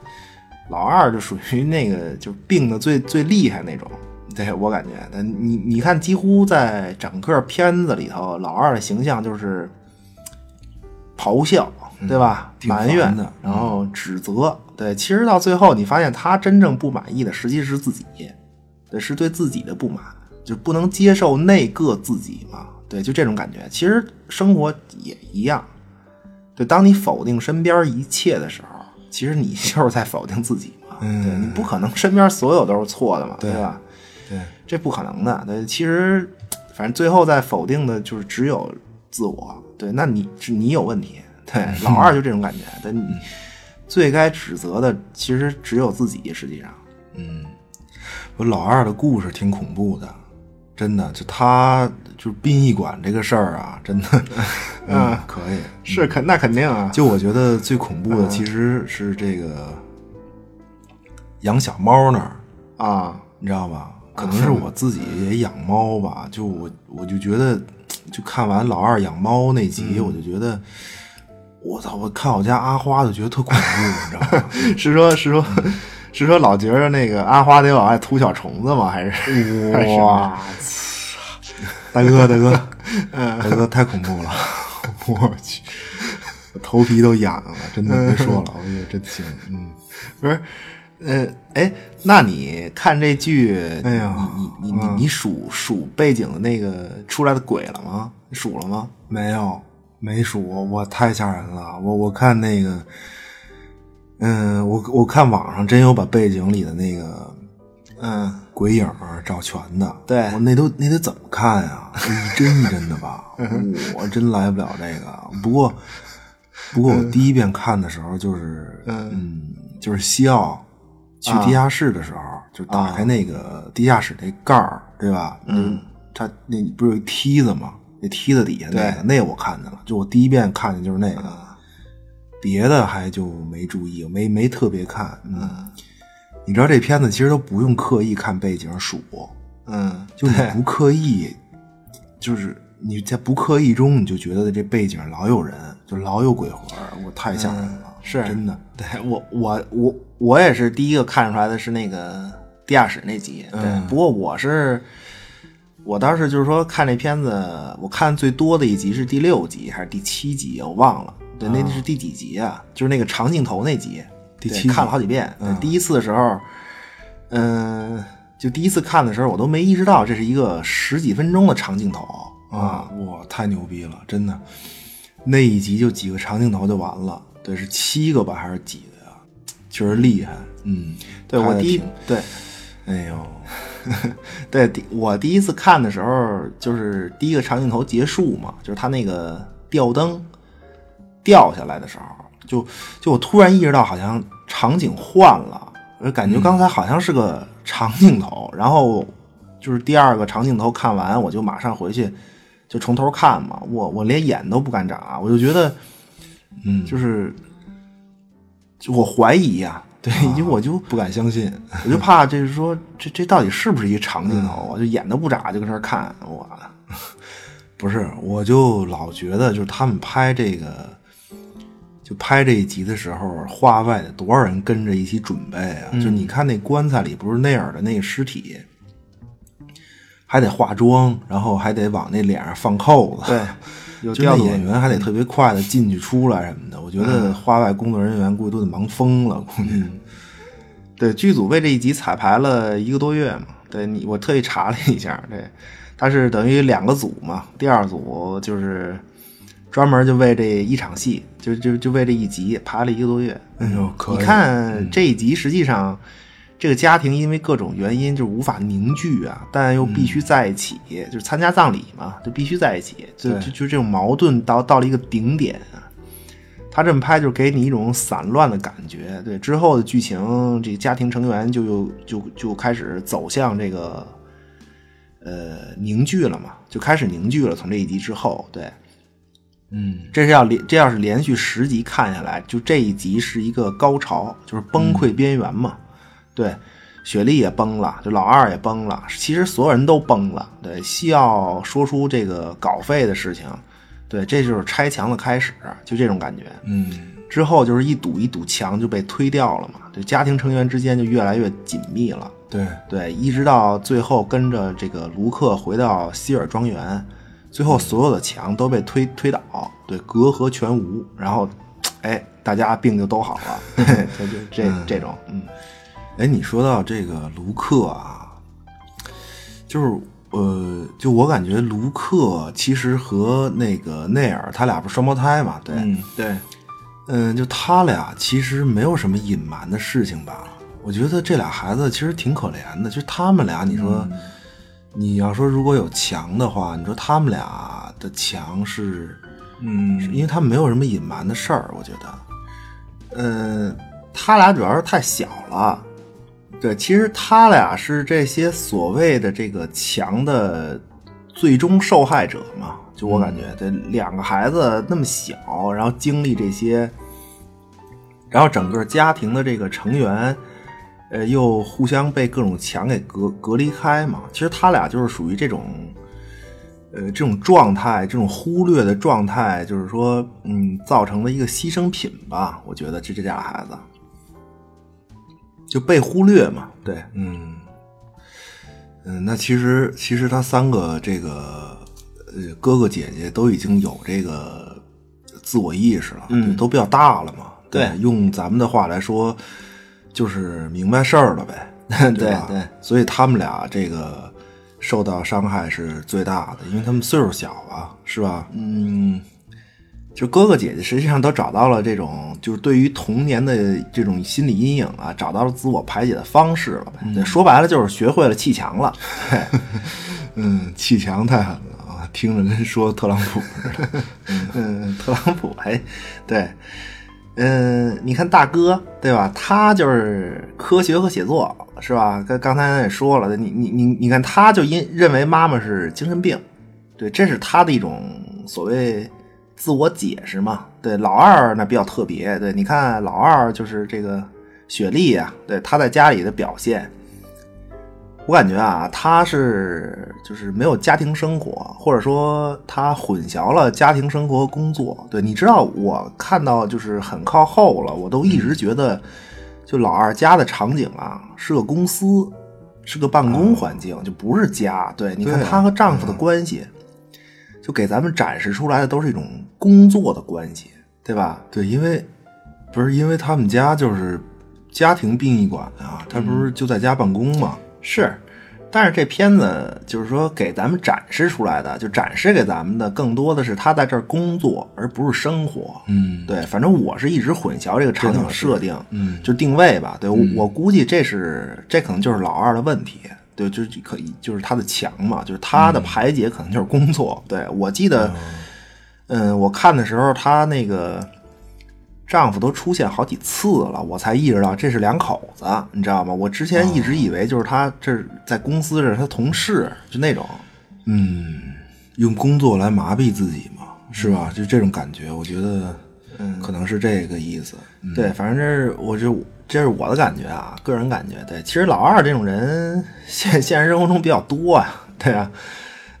老二就属于那个就病的最最厉害那种，对我感觉，你你看，几乎在整个片子里头，老二的形象就是咆哮。对吧？埋怨的，然后指责。对，其实到最后，你发现他真正不满意的，实际是自己，对，是对自己的不满，就不能接受那个自己嘛。对，就这种感觉。其实生活也一样。对，当你否定身边一切的时候，其实你 就是在否定自己嘛。嗯，对你不可能身边所有都是错的嘛，对吧？对，这不可能的。对，其实反正最后在否定的就是只有自我。对，那你是你有问题。对，老二就这种感觉。但你最该指责的，其实只有自己。实际上，嗯，我老二的故事挺恐怖的，真的。就他就是殡仪馆这个事儿啊，真的，嗯，可以是肯那肯定啊。就我觉得最恐怖的其实是这个养小猫那儿啊，你知道吧？可能是我 自己也养猫吧，就我我就觉得，就看完老二养猫那集，我就觉得，我操！我看我家阿花就觉得特恐怖，你知道吗？是说，是说，是说老觉着那个阿花得往外吐小虫子吗？还是哇，大哥，大哥，大哥，太恐怖了！我去，我头皮都痒了，真的别说了，哎呀，真行，嗯，不是。呃，哎，那你看这剧，哎呀，你你你你数数背景的那个出来的鬼了吗？你数了吗？没有，没数，我太吓人了。我我看那个，嗯，我我看网上真有把背景里的那个，嗯，鬼影照全的。对，我那都那得怎么看呀？一帧一帧的吧，我真来不了这个。不过，不过我第一遍看的时候就是，嗯，就是西奥。去地下室的时候，就打开那个地下室那盖儿，对吧？嗯，他那不是有梯子吗？那梯子底下那个，那我看见了。就我第一遍看见就是那个，别的还就没注意，没没特别看。嗯，你知道这片子其实都不用刻意看背景数，嗯，就你不刻意，就是你在不刻意中，你就觉得这背景老有人，就老有鬼魂，我太吓人了，是真的。对我，我，我。我也是第一个看出来的是那个地下室那集，对。不过我是，我当时就是说看这片子，我看最多的一集是第六集还是第七集，我忘了。对，那是第几集啊？就是那个长镜头那集，第七看了好几遍。第一次的时候，嗯，就第一次看的时候，我都没意识到这是一个十几分钟的长镜头啊！哇，太牛逼了，真的。那一集就几个长镜头就完了，对，是七个吧还是几个呀？确实厉害，嗯，对我第一对，哎呦，对，第我第一次看的时候，就是第一个长镜头结束嘛，就是他那个吊灯掉下来的时候，就就我突然意识到，好像场景换了，我感觉刚才好像是个长镜头，然后就是第二个长镜头看完，我就马上回去就从头看嘛，我我连眼都不敢眨，我就觉得，嗯，就是。就我怀疑呀，对，因为我就不敢相信，我就怕就是说，这这到底是不是一长镜头啊？就眼都不眨就搁那看，我 不是，我就老觉得就是他们拍这个，就拍这一集的时候，画外的多少人跟着一起准备啊？就你看那棺材里不是内尔的那个尸体，还得化妆，然后还得往那脸上放扣子，对。就那演员还得特别快的进去出来什么的，我觉得花外工作人员估计都得忙疯了。估计，对剧组为这一集彩排了一个多月嘛。对你，我特意查了一下，对，他是等于两个组嘛。第二组就是专门就为这一场戏，就就就为这一集排了一个多月。哎呦，你看这一集实际上。这个家庭因为各种原因就是无法凝聚啊，但又必须在一起，就是参加葬礼嘛，就必须在一起，就就就这种矛盾到到了一个顶点啊。他这么拍就是给你一种散乱的感觉，对之后的剧情，这个家庭成员就又就就开始走向这个呃凝聚了嘛，就开始凝聚了。从这一集之后，对，嗯，这是要连这要是连续十集看下来，就这一集是一个高潮，就是崩溃边缘嘛。对，雪莉也崩了，就老二也崩了，其实所有人都崩了。对，西奥说出这个稿费的事情，对，这就是拆墙的开始，就这种感觉。嗯，之后就是一堵一堵墙就被推掉了嘛，就家庭成员之间就越来越紧密了。对对，一直到最后跟着这个卢克回到希尔庄园，最后所有的墙都被推推倒，对，隔阂全无，然后，哎，大家病就都好了，就就这这种，嗯。哎，你说到这个卢克啊，就是呃，就我感觉卢克其实和那个内尔他俩不是双胞胎嘛？对，对，嗯，就他俩其实没有什么隐瞒的事情吧？我觉得这俩孩子其实挺可怜的，就他们俩，你说你要说如果有墙的话，你说他们俩的墙是，嗯，因为他们没有什么隐瞒的事儿，我觉得，嗯，他俩主要是太小了。对，其实他俩是这些所谓的这个强的最终受害者嘛？就我感觉，这两个孩子那么小，然后经历这些，然后整个家庭的这个成员呃，又互相被各种墙给隔隔离开嘛。其实他俩就是属于这种，呃，这种状态，这种忽略的状态，就是说，嗯，造成了一个牺牲品吧。我觉得这这俩孩子就被忽略嘛。对，嗯嗯，那其实其实他三个这个呃哥哥姐姐都已经有这个自我意识了，嗯都比较大了嘛。对用咱们的话来说，就是明白事儿了呗。对吧对所以他们俩这个受到伤害是最大的，因为他们岁数小啊，是吧？嗯，就哥哥姐姐实际上都找到了这种，就是对于童年的这种心理阴影啊，找到了自我排解的方式了呗。说白了就是学会了砌墙了。嗯，砌墙太狠了啊，听着跟说特朗普似的。嗯，特朗普还对，嗯，你看大哥对吧？他就是科学和写作是吧？刚刚才也说了，你你你你看，他就因认为妈妈是精神病，对，这是他的一种所谓自我解释嘛。对，老二那比较特别，对，你看老二就是这个雪莉啊，对，她在家里的表现。我感觉啊，她是就是没有家庭生活，或者说她混淆了家庭生活和工作。对，你知道我看到就是很靠后了，我都一直觉得，就老二家的场景啊是个公司，是个办公环境，就不是家。对，你看对她和丈夫的关系，就给咱们展示出来的都是一种工作的关系，对吧？对，因为不是因为他们家就是家庭殡仪馆啊，他不是就在家办公吗？是，但是这片子就是说给咱们展示出来的，就展示给咱们的更多的是他在这儿工作，而不是生活。嗯，对，反正我是一直混淆这个场景的设定，嗯，就定位吧。对，我我估计这是这可能就是老二的问题。对，就就可以就是他的强嘛，就是他的排解可能就是工作。对我记得，嗯，我看的时候他那个丈夫都出现好几次了，我才意识到这是两口子，你知道吗？我之前一直以为就是他这是在公司这是他同事，就那种。嗯，用工作来麻痹自己嘛，是吧？就这种感觉，我觉得，嗯，可能是这个意思。嗯对，反正这是我这这是我的感觉啊，个人感觉。对，其实老二这种人现现实生活中比较多啊，对啊，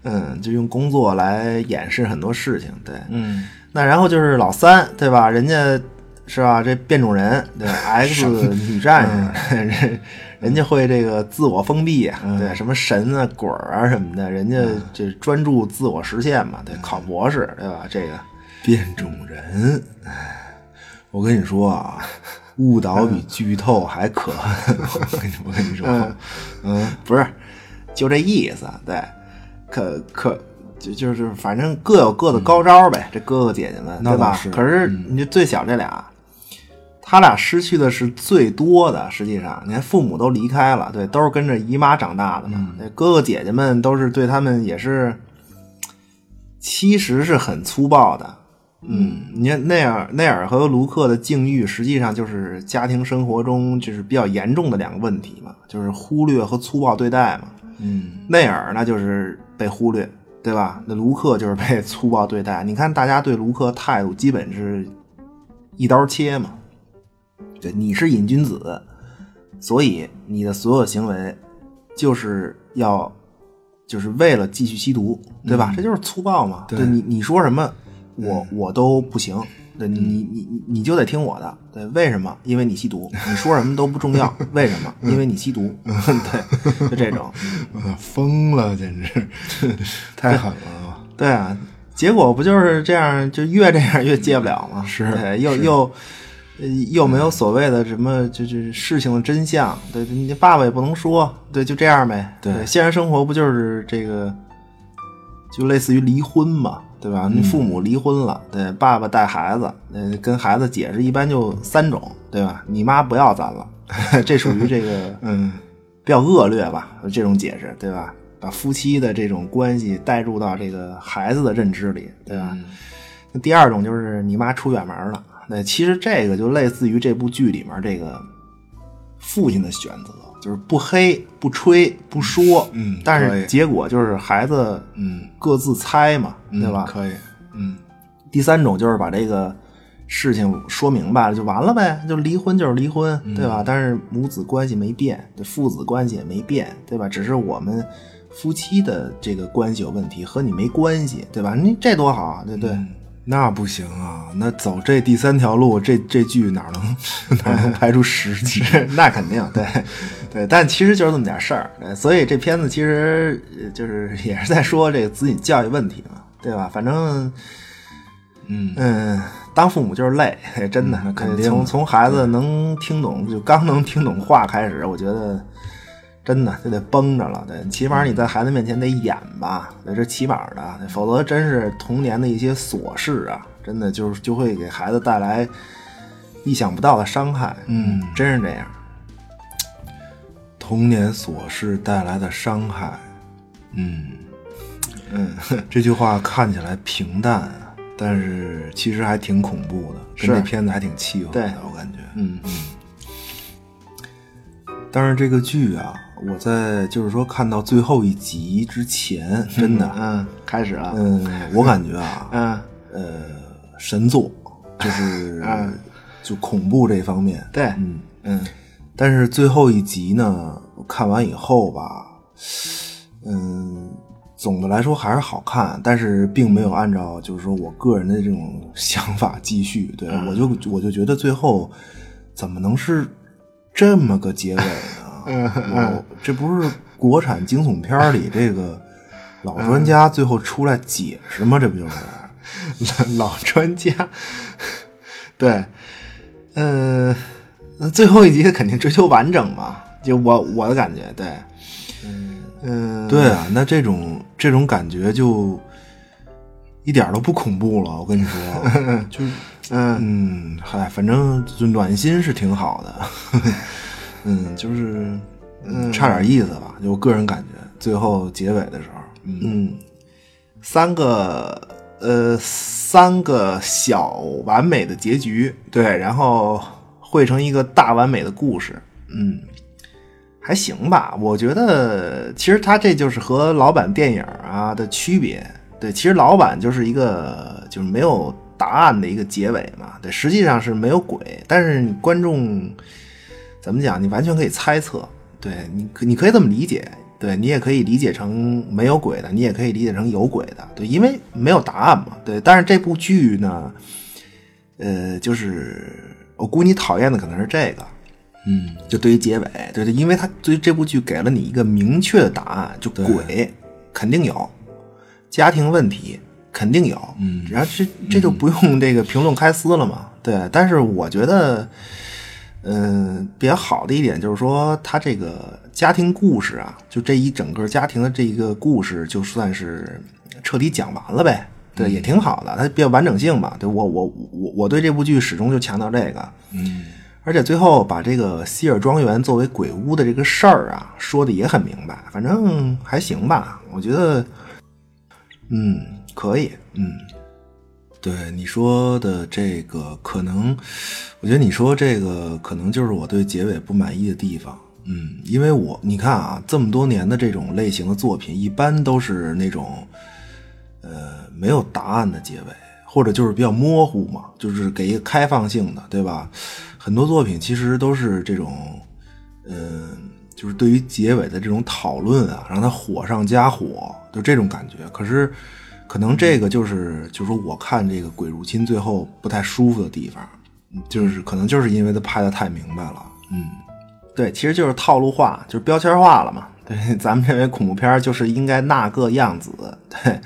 嗯，就用工作来掩饰很多事情。对，嗯，那然后就是老三，对吧？人家是吧？这变种人，对，X 女战士，人人家会这个自我封闭啊，对，什么神啊、鬼啊什么的，人家这专注自我实现嘛，对，考博士，对吧？这个。变种人，哎，我跟你说啊，误导比剧透还可恨。我跟你我跟你说，嗯嗯，不是，就这意思。对，可可就就是反正各有各的高招呗。这哥哥姐姐们，对吧？可是你这最小这俩，他俩失去的是最多的。实际上，你看父母都离开了，对，都是跟着姨妈长大的嘛。对，哥哥姐姐们都是对他们也是，其实是很粗暴的。嗯，你看内尔内尔和卢克的境遇，实际上就是家庭生活中就是比较严重的两个问题嘛，就是忽略和粗暴对待嘛。嗯，内尔那就是被忽略，对吧？那卢克就是被粗暴对待。你看大家对卢克态度基本是一刀切嘛。对，你是瘾君子，所以你的所有行为就是要就是为了继续吸毒，对吧？这就是粗暴嘛。对你你说什么，我我都不行。对你你你就得听我的，对，为什么？因为你吸毒，你说什么都不重要，为什么？因为你吸毒，对，就这种，疯了，简直 太狠了。对啊，结果不就是这样，就越这样越戒不了吗？是对，又又呃又没有所谓的什么，就是事情的真相，对，你爸爸也不能说，对，就这样呗。对现实生活不就是这个，就类似于离婚嘛，对吧？你父母离婚了，对，爸爸带孩子，呃，跟孩子解释一般就三种，对吧？你妈不要咱了，这属于这个 嗯比较恶劣吧，这种解释，对吧？把夫妻的这种关系带入到这个孩子的认知里，对吧？那第二种就是你妈出远门了，那其实这个就类似于这部剧里面这个父亲的选择，就是不黑、不吹、不说，嗯但是结果就是孩子嗯，各自猜嘛，对吧？可以，嗯第三种就是把这个事情说明白了就完了呗，就离婚就是离婚，对吧？但是母子关系没变，这父子关系也没变，对吧？只是我们夫妻的这个关系有问题，和你没关系，对吧？你这多好啊，对不对？那不行啊，那走这第三条路，这这剧哪能 哪能拍出十集？那肯定，对对，但其实就是这么点事儿，所以这片子其实就是 也是在说这个子女教育问题嘛，对吧？反正，嗯嗯，当父母就是累，真的，肯定从从孩子能听懂，就刚能听懂话开始，我觉得真的就得绷着了，对，起码你在孩子面前得演吧，那是起码的，否则真是童年的一些琐事啊，真的就是就会给孩子带来意想不到的伤害，嗯，真是这样。童年琐事带来的伤害，嗯嗯，这句话看起来平淡，但是其实还挺恐怖的，跟这片子还挺契合的，我感觉，嗯嗯。但是这个剧啊，我在就是说看到最后一集之前，真的，嗯，开始了，嗯，我感觉啊，嗯，呃，神作，就是 就恐怖这方面，对，嗯嗯。但是最后一集呢，看完以后吧，嗯，总的来说还是好看，但是并没有按照就是说我个人的这种想法继续。对，我就我就觉得最后怎么能是这么个结尾呢？我这不是国产惊悚片里这个老专家最后出来解释吗？这不就是 老专家？对，嗯。那最后一集肯定追求完整嘛？就我我的感觉，对，嗯嗯，对啊，那这种这种感觉就一点都不恐怖了。我跟你说，就嗯嗯，嗨，反正就暖心是挺好的，嗯，就是嗯差点意思吧，就我个人感觉，最后结尾的时候，嗯，三个呃三个小完美的结局，对，然后。汇成一个大完美的故事，嗯，还行吧。我觉得其实他这就是和老版电影啊的区别。对，其实老版就是一个就是没有答案的一个结尾嘛。对，实际上是没有鬼，但是观众怎么讲，你完全可以猜测。对你，你可以这么理解。对你也可以理解成没有鬼的，你也可以理解成有鬼的。对，因为没有答案嘛。对，但是这部剧呢，呃，就是。我估计你讨厌的可能是这个，嗯，就对于结尾，对对，因为他对于这部剧给了你一个明确的答案，就鬼肯定有，家庭问题肯定有，嗯，然后这这就不用这个评论开撕了嘛，对。但是我觉得，嗯，比较好的一点就是说，他这个家庭故事啊，就这一整个家庭的这一个故事，就算是彻底讲完了呗。对，也挺好的，它比较完整性嘛。对我，我，我，我对这部剧始终就强调这个。嗯，而且最后把这个希尔庄园作为鬼屋的这个事儿啊，说的也很明白。反正还行吧，我觉得，嗯，可以。嗯，对你说的这个，可能，我觉得你说这个可能就是我对结尾不满意的地方。嗯，因为我你看啊，这么多年的这种类型的作品，一般都是那种。呃，没有答案的结尾，或者就是比较模糊嘛，就是给一个开放性的，对吧？很多作品其实都是这种，嗯，就是对于结尾的这种讨论啊，让它火上加火，就这种感觉。可是，可能这个就是，就是说我看这个《鬼入侵》最后不太舒服的地方，就是可能就是因为他拍的太明白了。嗯，对，其实就是套路化，就是标签化了嘛。对，咱们认为恐怖片就是应该那个样子，对。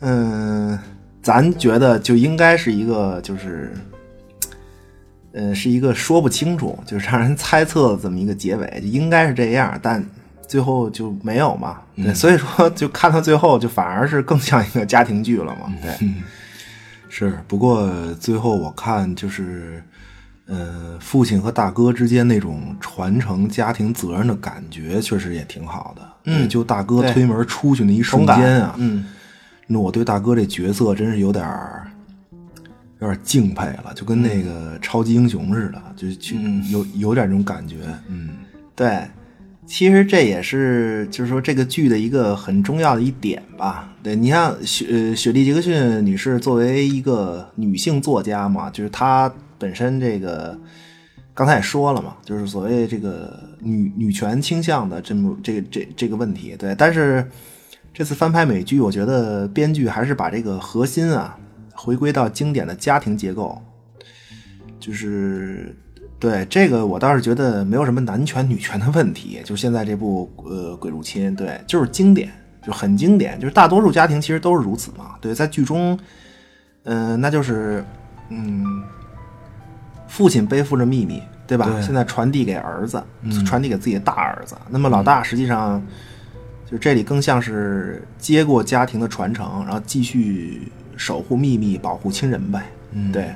嗯，咱觉得就应该是一个，就是，呃，是一个说不清楚，就是让人猜测的这么一个结尾，就应该是这样，但最后就没有嘛。对，所以说就看到最后，就反而是更像一个家庭剧了嘛。对，是。不过最后我看就是，呃，父亲和大哥之间那种传承家庭责任的感觉，确实也挺好的。嗯，就大哥推门出去那一瞬间啊，嗯。那我对大哥这角色真是有点儿，有点敬佩了，就跟那个超级英雄似的，就就有有点这种感觉。嗯，对，其实这也是就是说这个剧的一个很重要的一点吧。对你像雪呃雪莉杰克逊女士作为一个女性作家嘛，就是她本身这个刚才也说了嘛，就是所谓这个女女权倾向的这么这个这这个问题。对，但是这次翻拍美剧，我觉得编剧还是把这个核心啊回归到经典的家庭结构，就是。对这个，我倒是觉得没有什么男权女权的问题。就现在这部呃《鬼入侵》，对，就是经典，就很经典。就是大多数家庭其实都是如此嘛。对，在剧中，嗯，那就是嗯，父亲背负着秘密，对吧？现在传递给儿子，传递给自己的大儿子。那么老大实际上，就这里更像是接过家庭的传承，然后继续守护秘密，保护亲人呗。嗯，对。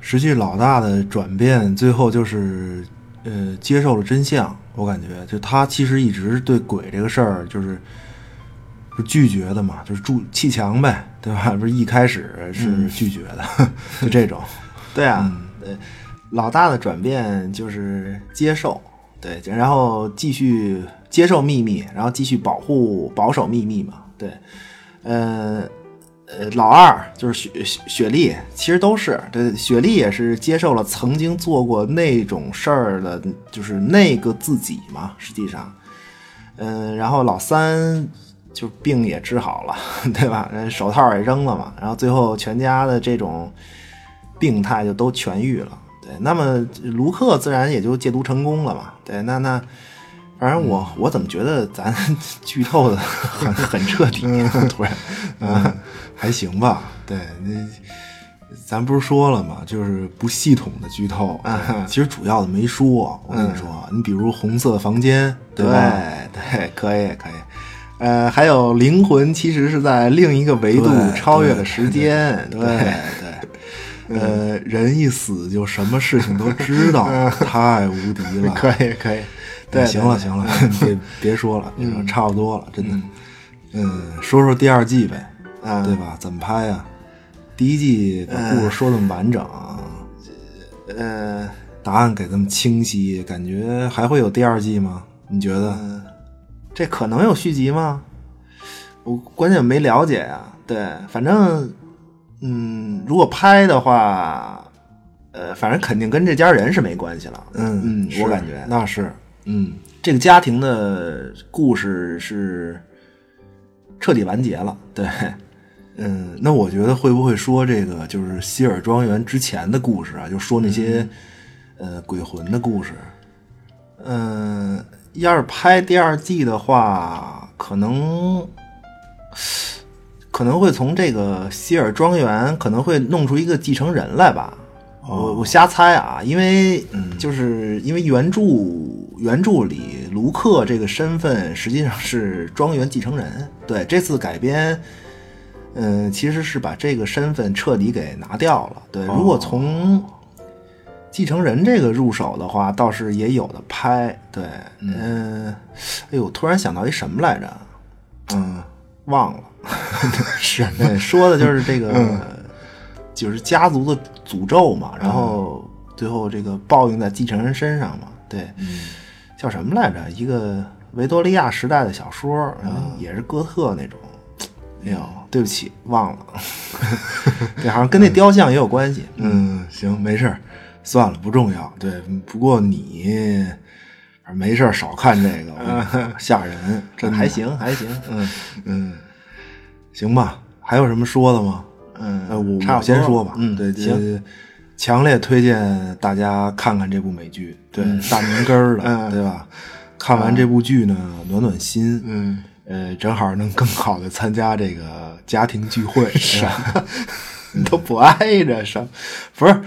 实际老大的转变，最后就是，呃，接受了真相。我感觉，就他其实一直对鬼这个事儿，就是是拒绝的嘛，就是筑砌墙呗，对吧？不是一开始是拒绝的，就这种。对啊，对，老大的转变就是接受，对，然后继续接受秘密，然后继续保护保守秘密嘛，对，呃。呃，老二就是雪雪雪莉，其实都是对。雪莉也是接受了曾经做过那种事儿的，就是那个自己嘛。实际上，嗯，然后老三就病也治好了，对吧？手套也扔了嘛。然后最后全家的这种病态就都痊愈了。对，那么卢克自然也就戒毒成功了嘛。对，那那。反正我我怎么觉得咱 剧透的很很彻底，突然，嗯，还行吧？对，那咱不是说了吗？就是不系统的剧透。其实主要的没说，我跟你说，你比如红色房间，对对，可以可以。呃，还有灵魂其实是在另一个维度超越了时间，对对。呃，人一死就什么事情都知道，太无敌了。可以可以。对，行了行了，别别说了，差不多了，真的。嗯，说说第二季呗，对吧？怎么拍呀？第一季把故事说这么完整，呃，答案给这么清晰，感觉还会有第二季吗？你觉得？这可能有续集吗？我关键没了解呀。对，反正，嗯，如果拍的话，呃，反正肯定跟这家人是没关系了。嗯嗯，我感觉那是。嗯，这个家庭的故事是彻底完结了。对，嗯，那我觉得会不会说这个就是希尔庄园之前的故事啊？就说那些呃鬼魂的故事。嗯，要是拍第二季的话，可能可能会从这个希尔庄园可能会弄出一个继承人来吧。我我瞎猜啊，因为就是因为原著原著里卢克这个身份实际上是庄园继承人。对，这次改编，嗯，其实是把这个身份彻底给拿掉了。对，如果从继承人这个入手的话，倒是也有的拍。对，嗯，哎呦，突然想到一什么来着？嗯，忘了。是，对，说的就是这个。就是家族的诅咒嘛，然后最后这个报应在继承人身上嘛，对，叫什么来着？一个维多利亚时代的小说，也是哥特那种。哎呦，对不起，忘了。这，好像跟那雕像也有关系。嗯，行，没事算了，不重要。对，不过你没事少看这个，吓人。这还行，还行。嗯嗯，行吧？还有什么说的吗？嗯，我我先说吧。嗯，对，行，强烈推荐大家看看这部美剧。对，大年根儿的，对吧？看完这部剧呢，暖暖心。嗯，呃，正好能更好的参加这个家庭聚会。啥？你都不挨着什？不是，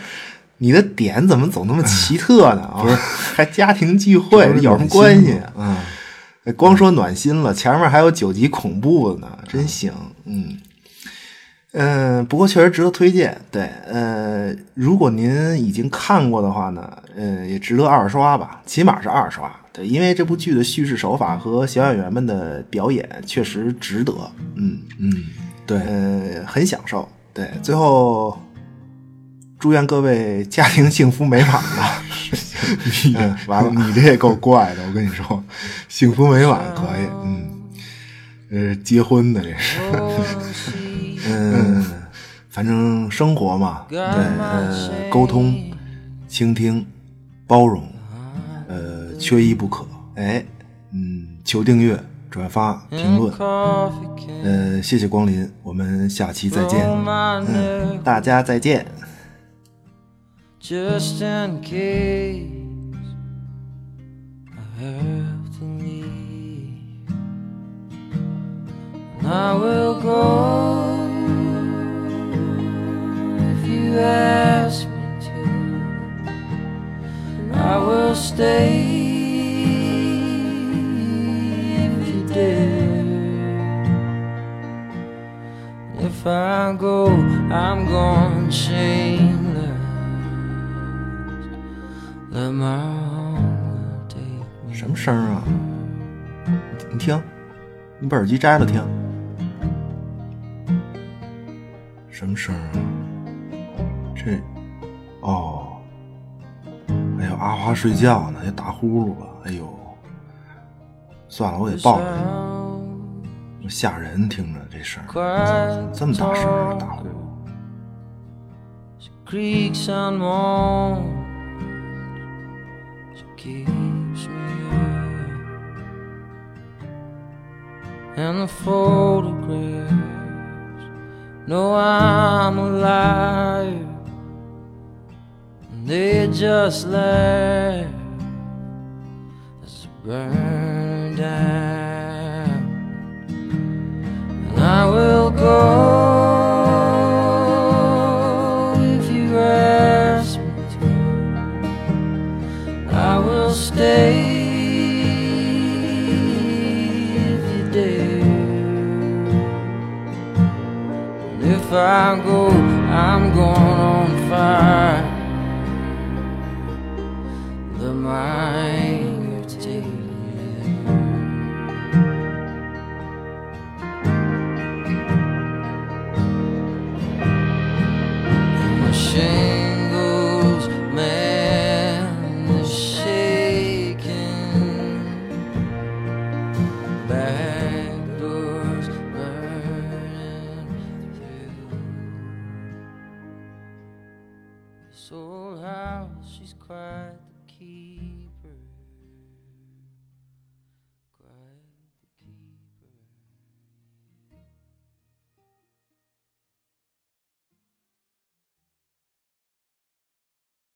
你的点怎么总那么奇特呢？不是，还家庭聚会有什么关系？嗯，光说暖心了，前面还有九集恐怖的呢，真行。嗯。嗯，不过确实值得推荐。对，呃，如果您已经看过的话呢，呃，也值得二刷吧，起码是二刷。对，因为这部剧的叙事手法和小演员们的表演确实值得。嗯嗯，对，呃，很享受。对，最后祝愿各位家庭幸福美满吧。你嗯完了你这也够怪的，我跟你说，幸福美满可以，嗯，呃，结婚的这是，嗯，反正生活嘛，对，呃，沟通、倾听、包容，呃，缺一不可。哎，嗯，求订阅、转发、评论，呃，谢谢光临，我们下期再见。嗯，大家再见。just in case I have to leave. And I will go you ask me to. And I will stay if you dare. If I go, I'm gonna shameless. Let my hunger take me. 什么声啊？你听，你把耳机摘了听。什么声啊？这，哦，哎呦，阿花睡觉呢，也打呼噜了。哎呦，算了，我得抱着它，吓人，听着这声这么大声儿打呼噜。She creaks and moans. She keeps me up. And the photographs know I'm alive. They just laugh as I burn down. And I will go if you ask me to. I will stay if you dare. And if I go, I'm going